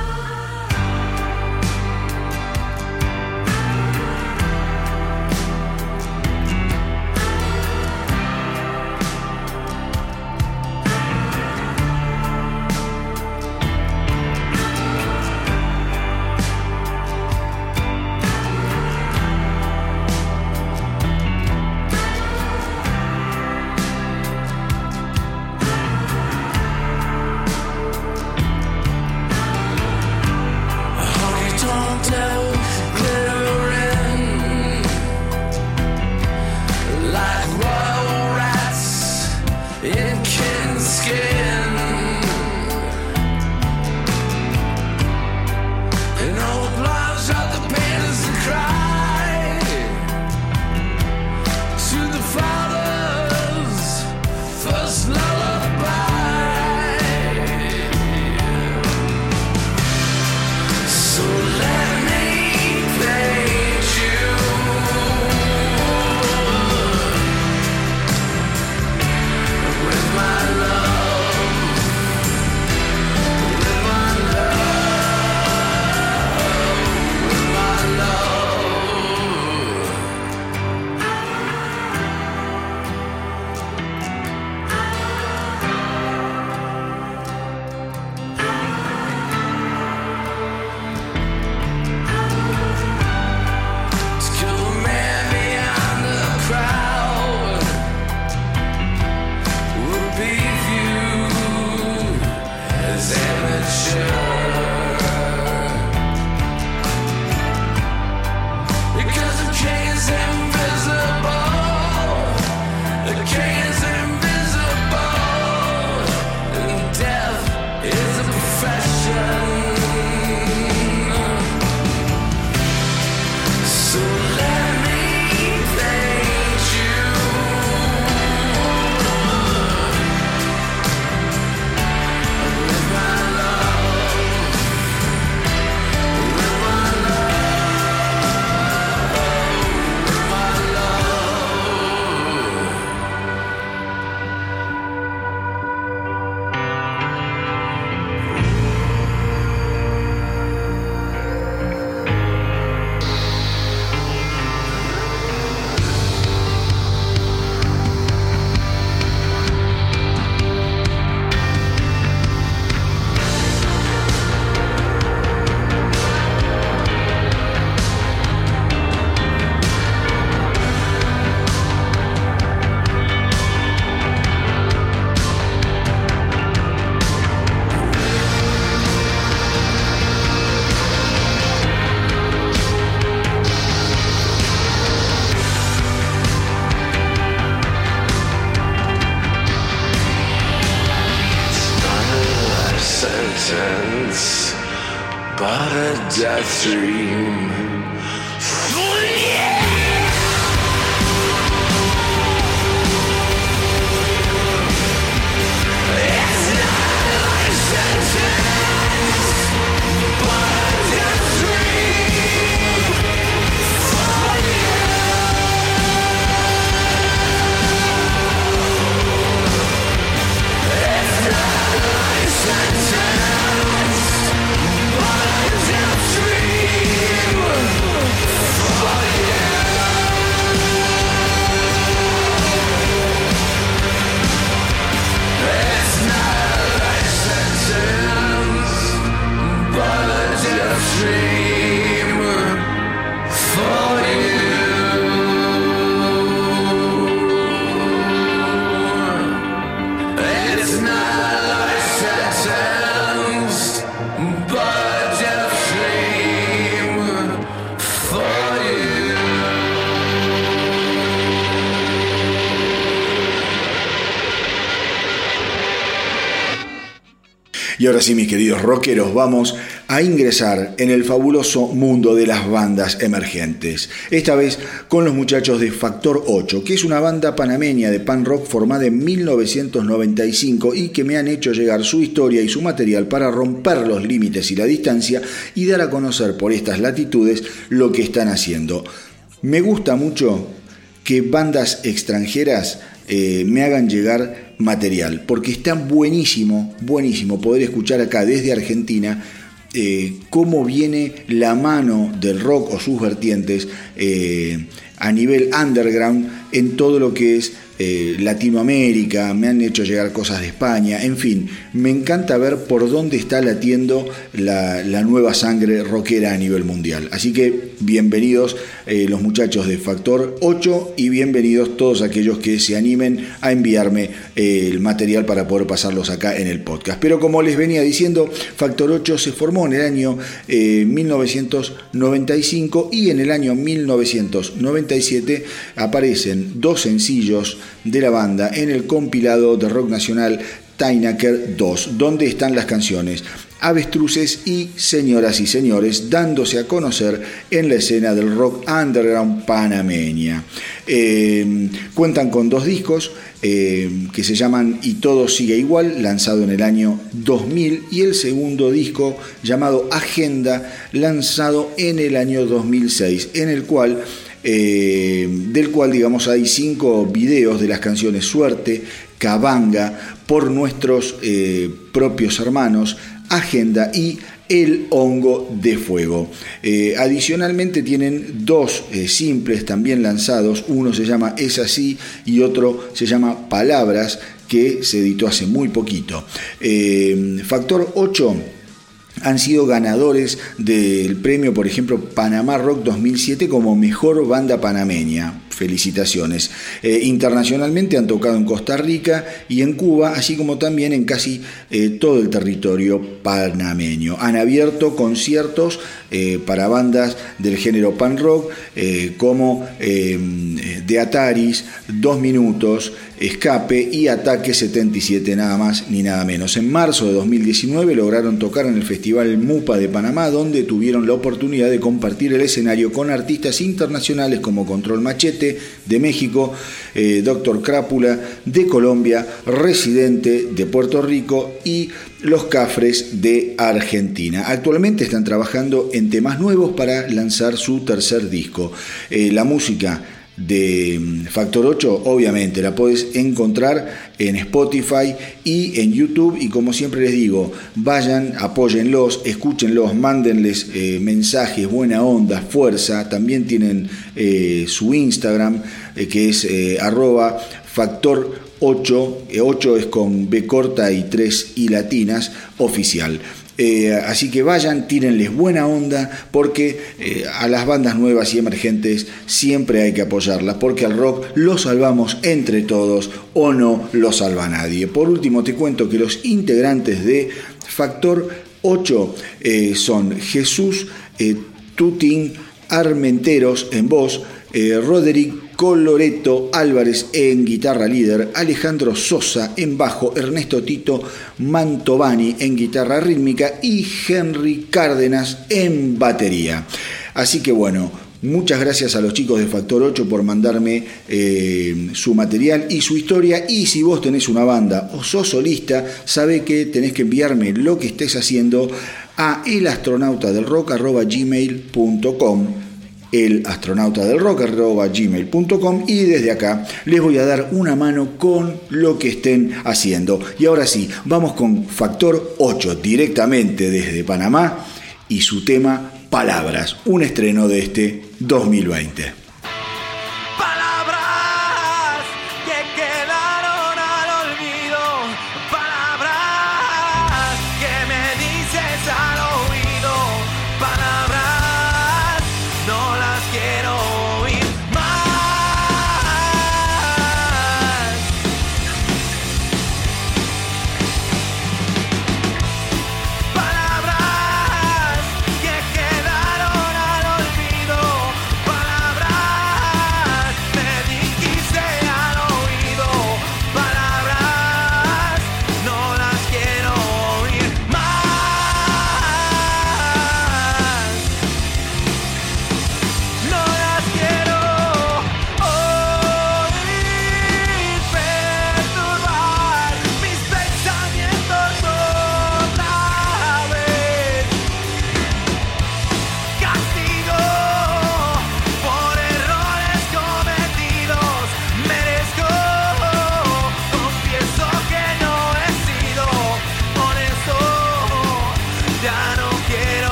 B: Ahora sí, mis queridos rockeros, vamos a ingresar en el fabuloso mundo de las bandas emergentes. Esta vez con los muchachos de Factor 8, que es una banda panameña de pan rock formada en 1995 y que me han hecho llegar su historia y su material para romper los límites y la distancia y dar a conocer por estas latitudes lo que están haciendo. Me gusta mucho que bandas extranjeras eh, me hagan llegar material, porque está buenísimo, buenísimo poder escuchar acá desde Argentina eh, cómo viene la mano del rock o sus vertientes eh, a nivel underground en todo lo que es eh, Latinoamérica, me han hecho llegar cosas de España, en fin, me encanta ver por dónde está latiendo la, nueva sangre rockera a nivel mundial. Así que bienvenidos eh, los muchachos de Factor 8 y bienvenidos todos aquellos que se animen a enviarme eh, el material para poder pasarlos acá en el podcast. Pero como les venía diciendo, Factor 8 se formó en el año 1995 y en el año 1997 aparecen dos sencillos de la banda en el compilado de rock nacional Tainaker 2, donde están las canciones Avestruces y Señoras y Señores, dándose a conocer en la escena del rock underground panameña. Eh, cuentan con dos discos eh, que se llaman Y todo sigue igual, lanzado en el año 2000, y el segundo disco llamado Agenda, lanzado en el año 2006, en el cual eh, del cual digamos hay cinco videos de las canciones Suerte, Cabanga, por nuestros eh, propios hermanos, Agenda y El Hongo de Fuego. Eh, adicionalmente tienen dos simples también lanzados, uno se llama Es así y otro se llama Palabras, que se editó hace muy poquito. Factor 8 han sido ganadores del premio, por ejemplo, Panamá Rock 2007 como mejor banda panameña. Felicitaciones. Eh, internacionalmente han tocado en Costa Rica y en Cuba, así como también en casi eh, todo el territorio panameño. Han abierto conciertos eh, para bandas del género pan rock como De Ataris, Dos Minutos, Escape y Ataque 77, nada más ni nada menos. En marzo de 2019 lograron tocar en el Festival Mupa de Panamá, donde tuvieron la oportunidad de compartir el escenario con artistas internacionales como Control Machete de México, eh, Doctor Crápula de Colombia, Residente de Puerto Rico y Los Cafres de Argentina. Actualmente están trabajando en temas nuevos para lanzar su tercer disco. Eh, la música de mm, Factor 8, obviamente la puedes encontrar en Spotify y en YouTube. Y como siempre les digo, vayan, apóyenlos, escúchenlos, mándenles eh, mensajes, buena onda, fuerza. También tienen eh, su Instagram, eh, que es arroba factor 8, 8 es con B corta y 3 y latinas, oficial. Eh, así que vayan, tírenles buena onda, porque eh, a las bandas nuevas y emergentes siempre hay que apoyarlas, porque al rock lo salvamos entre todos o no lo salva nadie. Por último, te cuento que los integrantes de Factor 8 eh, son Jesús Tutín Armenteros en voz, Roderick
A: Coloreto Álvarez en guitarra líder, Alejandro Sosa en bajo, Ernesto Tito Mantovani en guitarra rítmica y Henry Cárdenas en batería. Así que bueno, Muchas gracias a los chicos de Factor 8 por mandarme eh, su material y su historia. Y si vos tenés una banda o sos solista, sabe que tenés que enviarme lo que estés haciendo a elastronautadelrock.gmail.com el astronauta del gmail.com y desde acá les voy a dar una mano con lo que estén haciendo. Y ahora sí, vamos con Factor 8 directamente desde Panamá y su tema Palabras, un estreno de este 2020.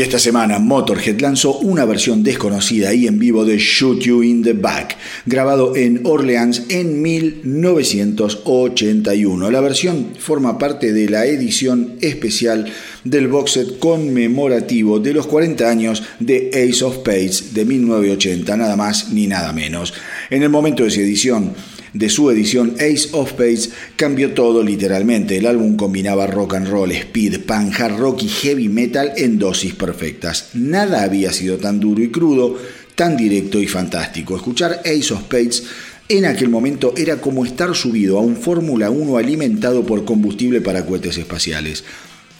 A: Y esta semana Motorhead lanzó una versión desconocida y en vivo de Shoot You in the Back, grabado en Orleans en 1981. La versión forma parte de la edición especial del box set conmemorativo de los 40 años de Ace of Spades de 1980, nada más ni nada menos. En el momento de su edición, de su edición Ace of Spades cambió todo literalmente. El álbum combinaba rock and roll, speed, punk, hard rock y heavy metal en dosis perfectas. Nada había sido tan duro y crudo, tan directo y fantástico. Escuchar Ace of Spades en aquel momento era como estar subido a un Fórmula 1 alimentado por combustible para cohetes espaciales.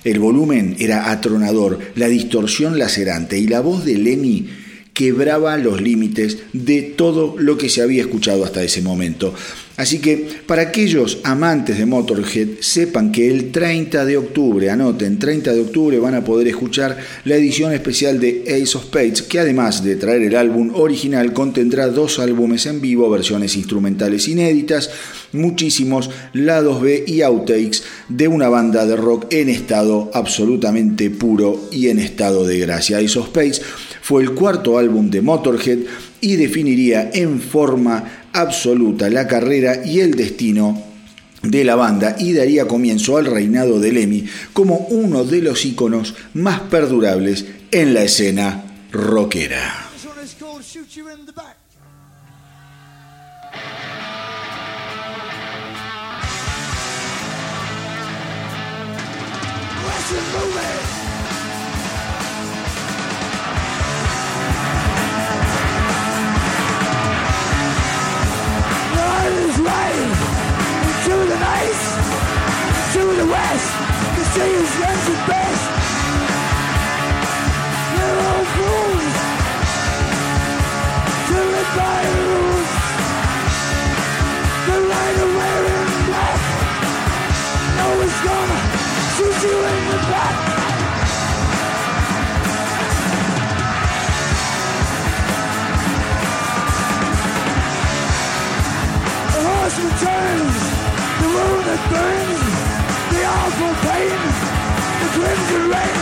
A: El volumen era atronador, la distorsión lacerante y la voz de Lenny quebraba los límites de todo lo que se había escuchado hasta ese momento.
B: Así que para aquellos amantes de Motorhead, sepan que el 30 de octubre, anoten, 30 de octubre van a poder escuchar la edición especial de Ace of Spades, que además de traer el álbum original, contendrá dos álbumes en vivo, versiones instrumentales inéditas, muchísimos lados B y outtakes de una banda de rock en estado absolutamente puro y en estado de gracia. Ace of Spades fue el cuarto álbum de Motorhead y definiría en forma absoluta la carrera y el destino de la banda y daría comienzo al reinado de Lemmy como uno de los iconos más perdurables en la escena rockera.
E: West. The sea is runs at best. They're all fools. To live by the rules. The rider wearing black. No one's gonna shoot you in the back. The horseman turns, the moon that burns the awful pain, the crimson rain.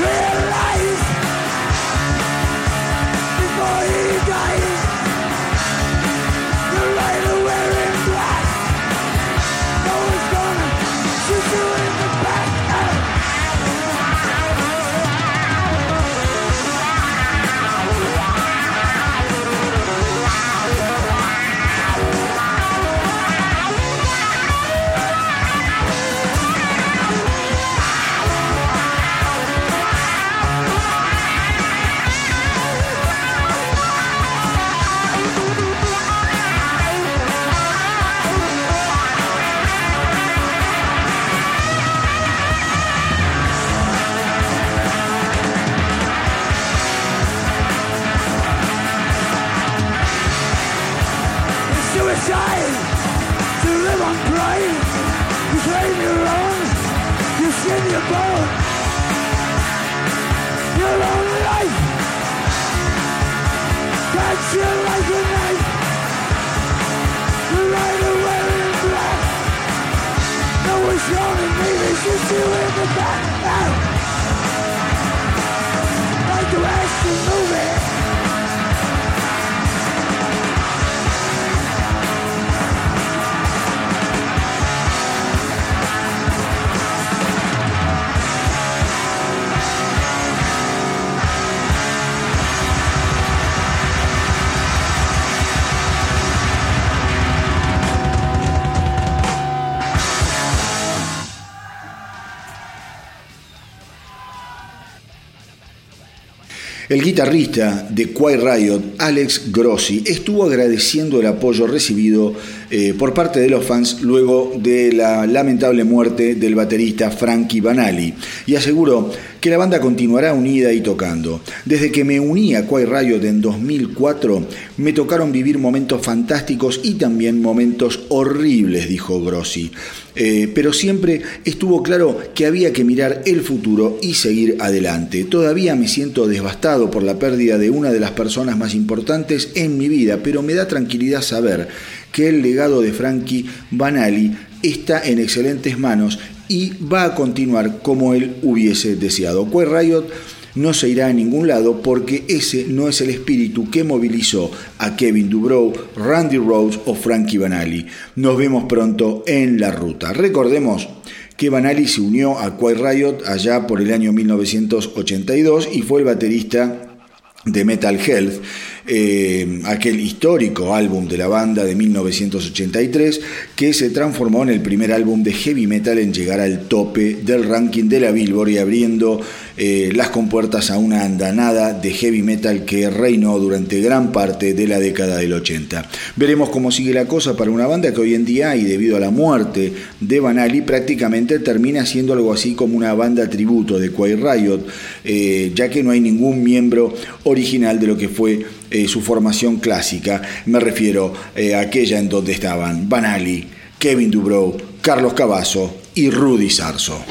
E: Realize before he dies,
B: El guitarrista de Quiet Riot, Alex Grossi, estuvo agradeciendo el apoyo recibido eh, por parte de los fans luego de la lamentable muerte del baterista Frankie Banali y aseguró que la banda continuará unida y tocando. Desde que me uní a Quiet Riot en 2004, me tocaron vivir momentos fantásticos y también momentos horribles, dijo Grossi. Eh, pero siempre estuvo claro que había que mirar el futuro y seguir adelante. Todavía me siento devastado por la pérdida de una de las personas más importantes en mi vida, pero me da tranquilidad saber que el legado de Frankie Banali está en excelentes manos y va a continuar como él hubiese deseado. Quay Riot no se irá a ningún lado porque ese no es el espíritu que movilizó a Kevin Dubrow, Randy Rose o Frankie Banali. Nos vemos pronto en la ruta. Recordemos que Banali se unió a Quiet Riot allá por el año 1982 y fue el baterista de Metal Health eh, aquel histórico álbum de la banda de 1983 que se transformó en el primer álbum de heavy metal en llegar al tope del ranking de la Billboard y abriendo eh, las compuertas a una andanada de heavy metal que reinó durante gran parte de la década del 80. Veremos cómo sigue la cosa para una banda que hoy en día y debido a la muerte de Banali prácticamente termina siendo algo así como una banda tributo de Quiet Riot, eh, ya que no hay ningún miembro original de lo que fue
C: eh, su formación clásica. Me refiero eh, a aquella en donde estaban Van Ali, Kevin Dubrow, Carlos Cavazo y Rudy Sarso.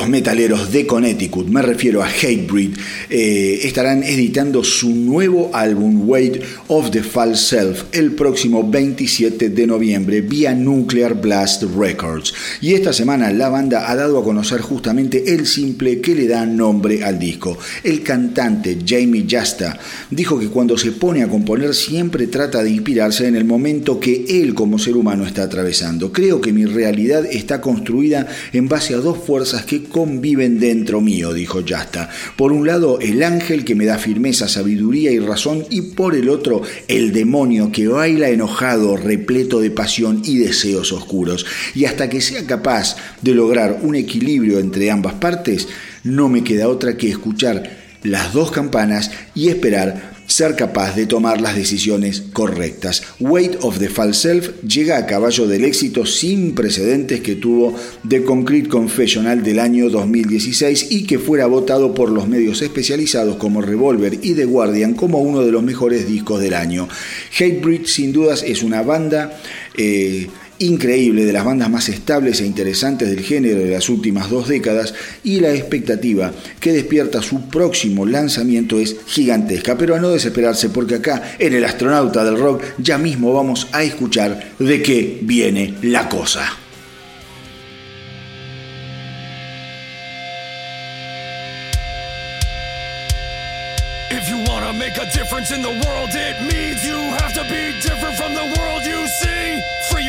C: Los metaleros de Connecticut, me refiero a Hatebreed, eh, estarán editando su nuevo álbum Weight of the False Self el próximo 27 de noviembre vía Nuclear Blast Records. Y esta semana la banda ha dado a conocer justamente el simple que le da nombre al disco. El cantante Jamie Justa dijo que cuando se pone a componer siempre trata de inspirarse en el momento que él como ser humano está atravesando. Creo que mi realidad está construida en base a dos fuerzas que
B: conviven dentro mío, dijo Yasta. Por un lado, el ángel que me da firmeza, sabiduría y razón, y por el otro, el demonio que baila enojado, repleto de pasión y deseos oscuros. Y hasta que sea capaz de lograr un equilibrio entre ambas partes, no me queda otra que escuchar las dos campanas y esperar ser capaz de tomar las decisiones correctas. Weight of the False Self llega a caballo del éxito sin precedentes que tuvo The Concrete Confessional del año 2016 y que fuera votado por los medios especializados como Revolver y The Guardian como uno de los mejores discos del año. Hatebreed sin dudas es una banda eh, increíble de las bandas más estables e interesantes del género de las últimas dos décadas y la expectativa que despierta su próximo lanzamiento es gigantesca, pero a no desesperarse porque acá en el astronauta del rock ya mismo vamos a escuchar de qué viene la cosa.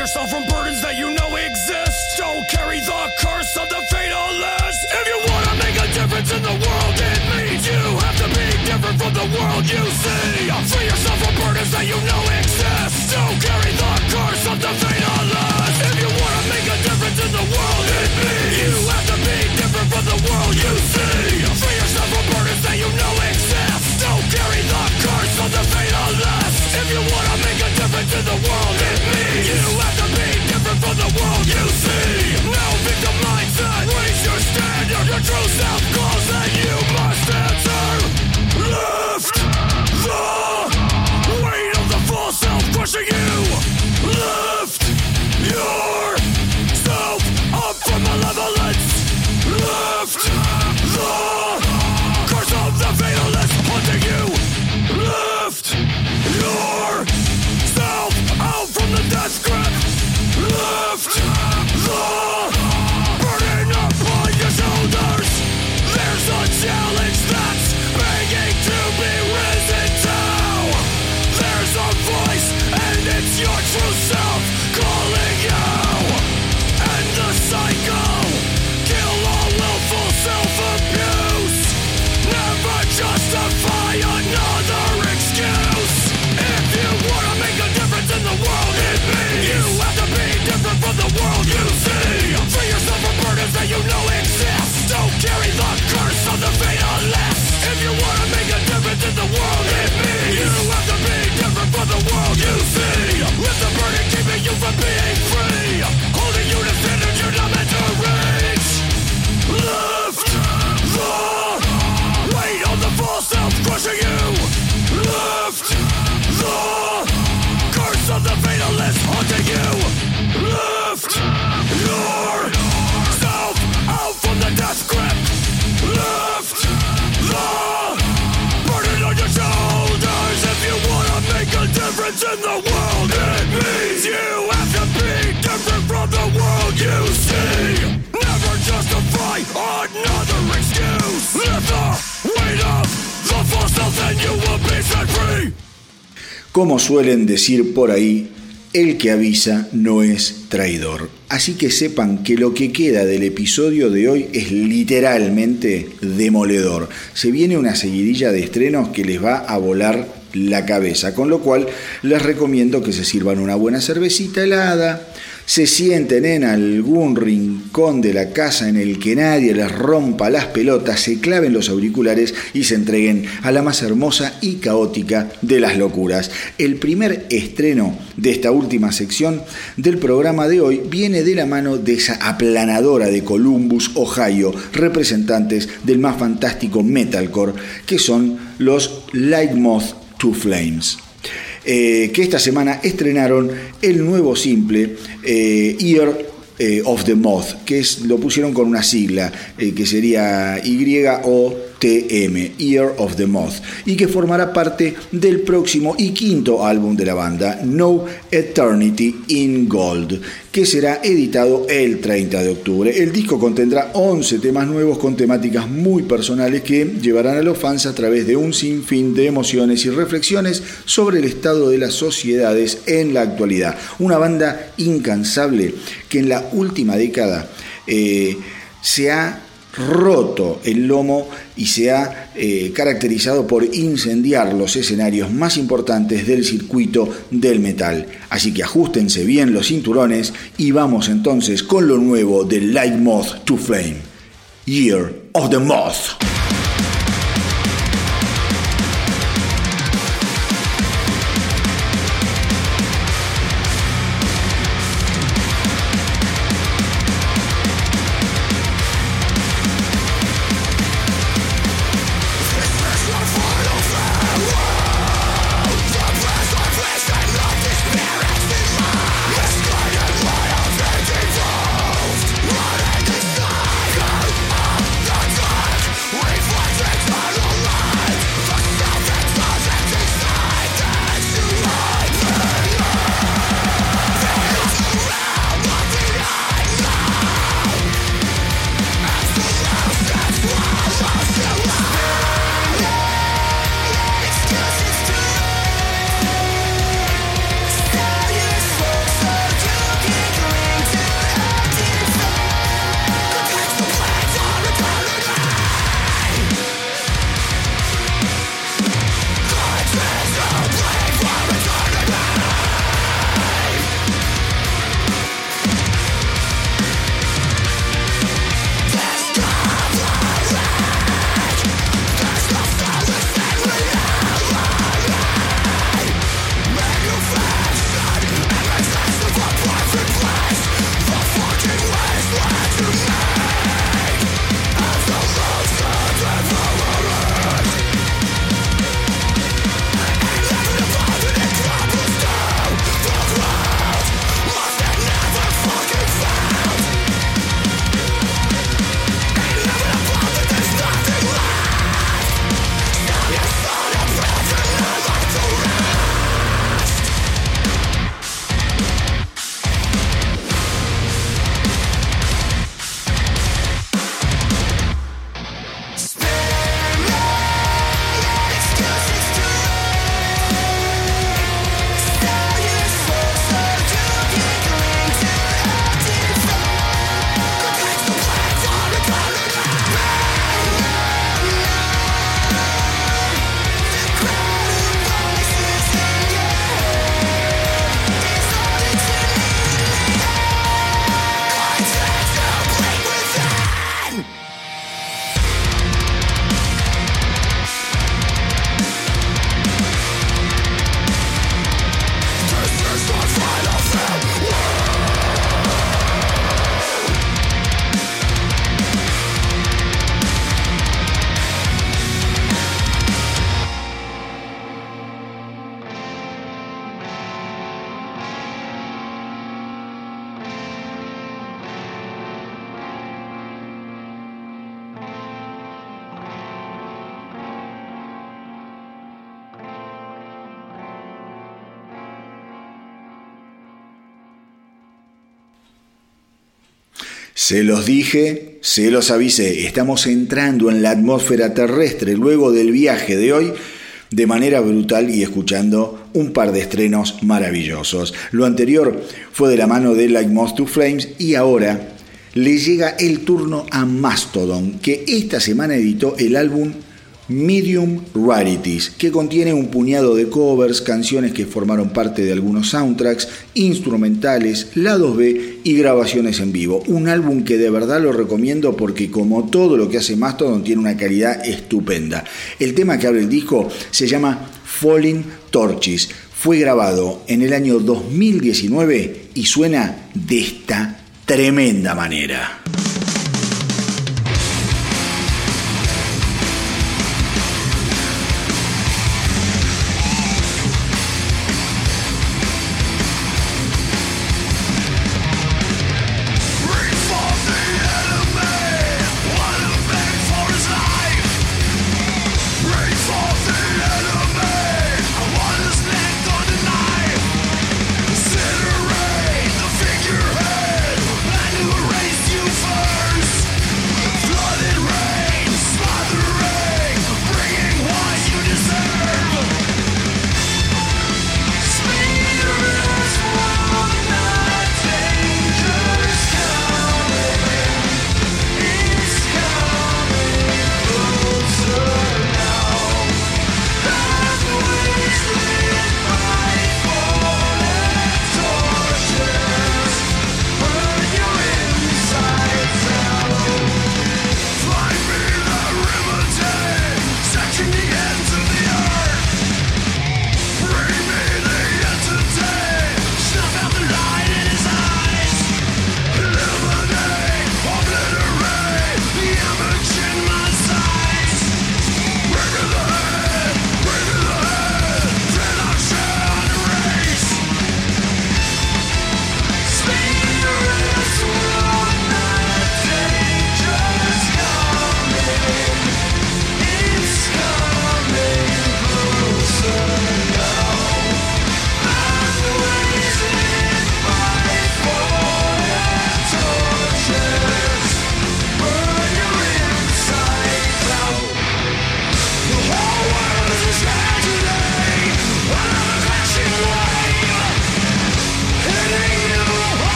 C: Yourself from burdens that you know exist. Don't carry the curse of the fatalist. If you wanna make a difference in the world, it means you have to be different from the world you see. Free yourself from burdens that you know exist. Don't carry the curse of the fatalist. If you wanna make a difference in the world, it means you have to be different from the world you see. Free yourself from burdens that you know exist. Don't carry the curse of the fatalist. If you wanna make a difference in the world, it means you have to be different from the world you see. No victim mindset. Raise your standard. Your true self calls and you must answer. Lift the weight of the full self crushing you. Lift yourself up from malevolence. Lift the curse of the fatalist haunting you. Lift yourself Lift the
B: suelen decir por ahí, el que avisa no es traidor. Así que sepan que lo que queda del episodio de hoy es literalmente demoledor. Se viene una seguidilla de estrenos que les va a volar la cabeza, con lo cual les recomiendo que se sirvan una buena cervecita helada, se sienten en algún rincón de la casa en el que nadie les rompa las pelotas, se claven los auriculares y se entreguen a la más hermosa y caótica de las locuras. El primer estreno de esta última sección del programa de hoy viene de la mano de esa aplanadora de Columbus, Ohio, representantes del más fantástico metalcore, que son los Light Moth to Flames. Eh, que esta semana estrenaron el nuevo simple eh, Year eh, of the Moth, que es, lo pusieron con una sigla, eh, que sería Y-O-T-M, Year of the Moth, y que formará parte del próximo y quinto álbum de la banda, No Eternity in Gold, que será editado el 30 de octubre. El disco contendrá 11 temas nuevos con temáticas muy personales que llevarán a los fans a través de un sinfín de emociones y reflexiones sobre el estado de las sociedades en la actualidad. Una banda incansable que en la última década eh, se ha roto el lomo y se ha eh, caracterizado por incendiar los escenarios más importantes del circuito del metal. Así que ajustense bien los cinturones y vamos entonces con lo nuevo de Light Moth to Flame, Year of the Moth. Se los dije, se los avisé, estamos entrando en la atmósfera terrestre luego del viaje de hoy de manera brutal y escuchando un par de estrenos maravillosos. Lo anterior fue de la mano de Like Moth to Flames y ahora le llega el turno a Mastodon, que esta semana editó el álbum Medium Rarities, que contiene un puñado de covers, canciones que formaron parte de algunos soundtracks, instrumentales, lados B y grabaciones en vivo. Un álbum que de verdad lo recomiendo porque como todo lo que hace Mastodon tiene una calidad estupenda. El tema que abre el disco se llama Falling Torches. Fue grabado en el año 2019 y suena de esta tremenda manera.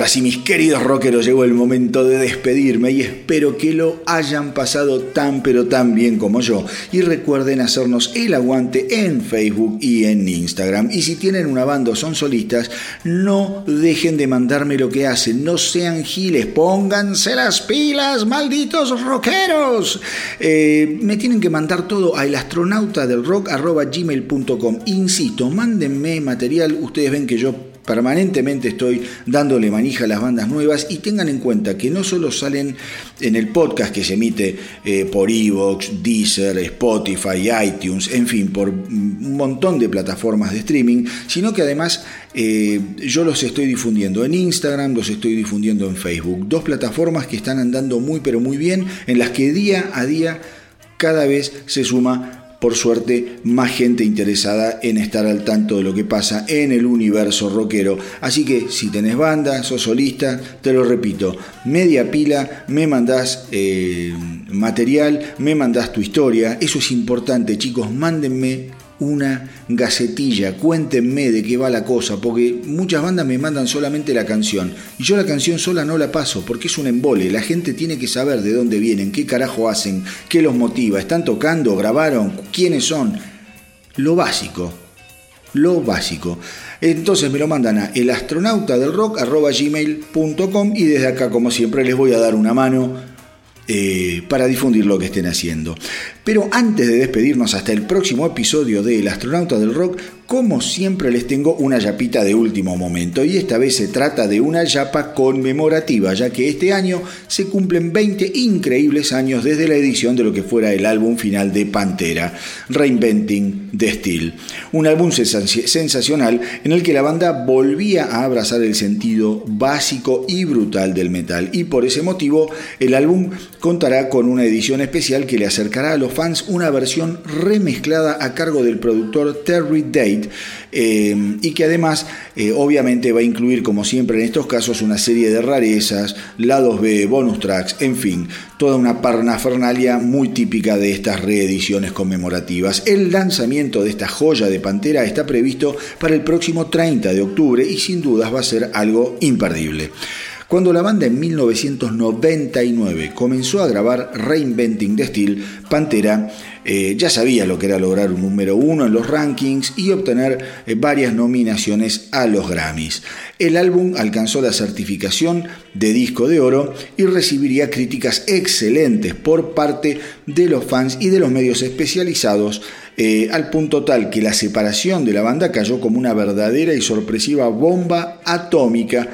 B: Ahora sí, mis queridos rockeros, llegó el momento de despedirme y espero que lo hayan pasado tan pero tan bien como yo. Y recuerden hacernos el aguante en Facebook y en Instagram. Y si tienen una banda o son solistas, no dejen de mandarme lo que hacen, no sean giles, pónganse las pilas, malditos rockeros. Eh, me tienen que mandar todo a elastronautadelrock.gmail.com. Insisto, mándenme material, ustedes ven que yo permanentemente estoy dándole manija a las bandas nuevas y tengan en cuenta que no solo salen en el podcast que se emite eh, por Evox, Deezer, Spotify, iTunes, en fin, por un montón de plataformas de streaming, sino que además eh, yo los estoy difundiendo en Instagram, los estoy difundiendo en Facebook, dos plataformas que están andando muy pero muy bien, en las que día a día cada vez se suma por suerte, más gente interesada en estar al tanto de lo que pasa en el universo rockero. Así que si tenés banda, sos solista, te lo repito, media pila, me mandás eh, material, me mandás tu historia. Eso es importante, chicos, mándenme una gacetilla, cuéntenme de qué va la cosa, porque muchas bandas me mandan solamente la canción. Y yo la canción sola no la paso porque es un embole, la gente tiene que saber de dónde vienen, qué carajo hacen, qué los motiva, están tocando, grabaron, quiénes son, lo básico, lo básico. Entonces me lo mandan a elastronautadelrock.gmail.com y desde acá, como siempre, les voy a dar una mano eh, para difundir lo que estén haciendo. Pero antes de despedirnos hasta el próximo episodio de El Astronauta del Rock, como siempre les tengo una yapita de último momento y esta vez se trata de una yapa conmemorativa, ya que este año se cumplen 20 increíbles años desde la edición de lo que fuera el álbum final de Pantera, Reinventing the Steel. Un álbum sensacional en el que la banda volvía a abrazar el sentido básico y brutal del metal y por ese motivo el álbum contará con una edición especial que le acercará a los fans una versión remezclada a cargo del productor Terry Eh, y que además eh, obviamente va a incluir como siempre en estos casos una serie de rarezas, lados B, bonus tracks, en fin, toda una parnafernalia muy típica de estas reediciones conmemorativas. El lanzamiento de esta joya de Pantera está previsto para el próximo 30 de octubre y sin dudas va a ser algo imperdible. Cuando la banda en 1999 comenzó a grabar Reinventing the Steel, Pantera eh, ya sabía lo que era lograr un número uno en los rankings y obtener eh, varias nominaciones a los Grammys. El álbum alcanzó la certificación de disco de oro y recibiría críticas excelentes por parte de los fans y de los medios especializados eh, al punto tal que la separación de la banda cayó como una verdadera y sorpresiva bomba atómica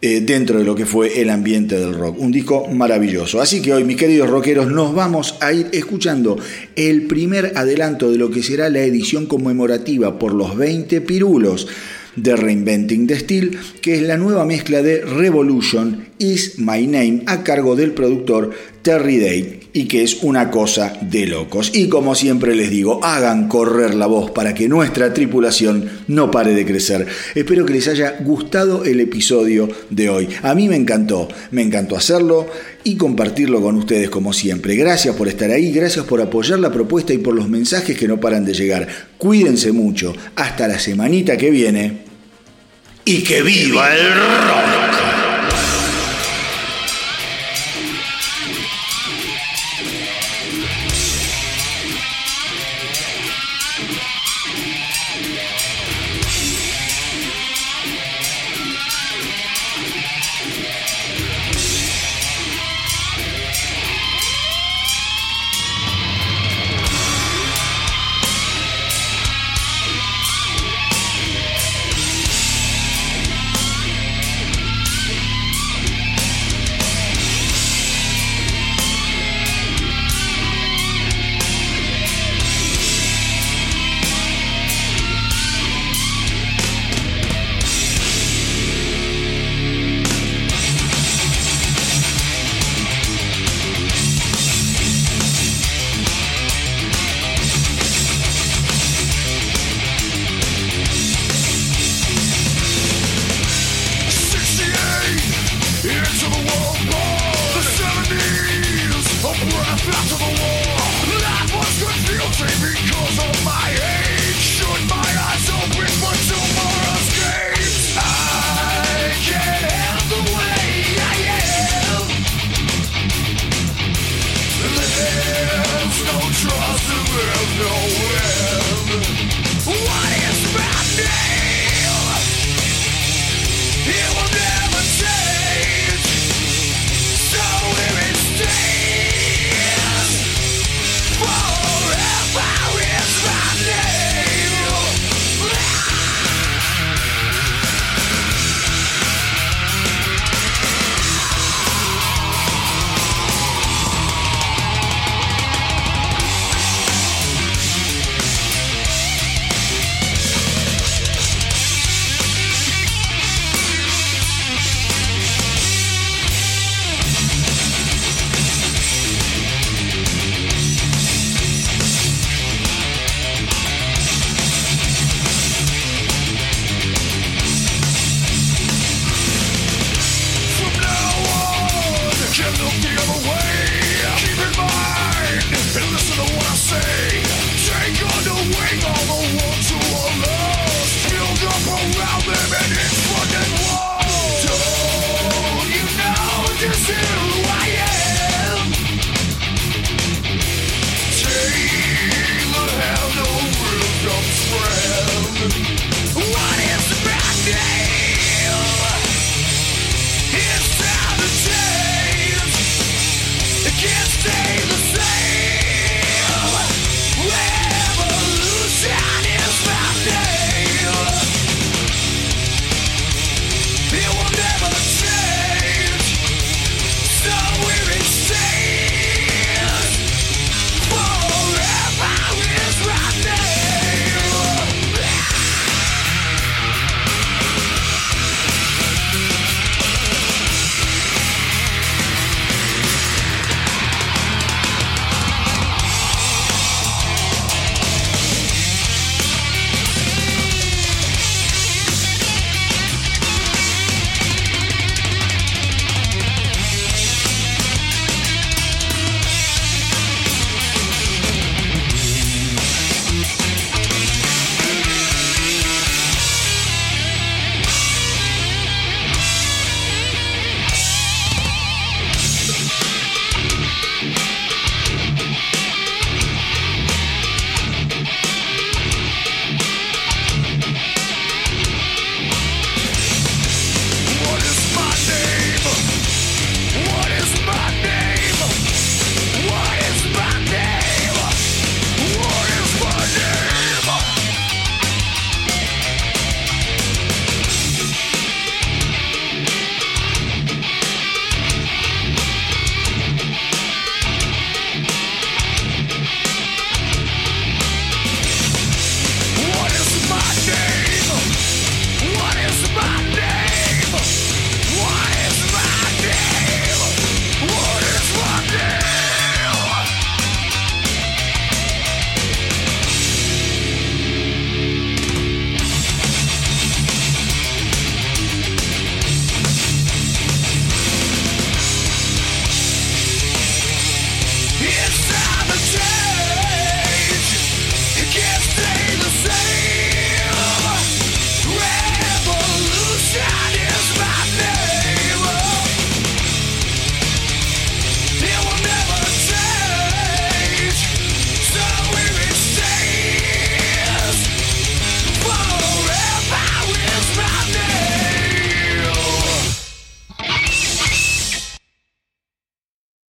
B: eh, dentro de lo que fue el ambiente del rock. Un disco maravilloso. Así que hoy, mis queridos rockeros, nos vamos a ir escuchando el primer adelanto de lo que será la edición conmemorativa por los 20 pirulos de Reinventing the Steel, que es la nueva mezcla de Revolution Is My Name a cargo del productor Terry Day y que es una cosa de locos. Y como siempre les digo, hagan correr la voz para que nuestra tripulación no pare de crecer. Espero que les haya gustado el episodio de hoy. A mí me encantó, me encantó hacerlo y compartirlo con ustedes como siempre. Gracias por estar ahí, gracias por apoyar la propuesta y por los mensajes que no paran de llegar. Cuídense mucho. Hasta la semanita que viene. Y que viva el rock.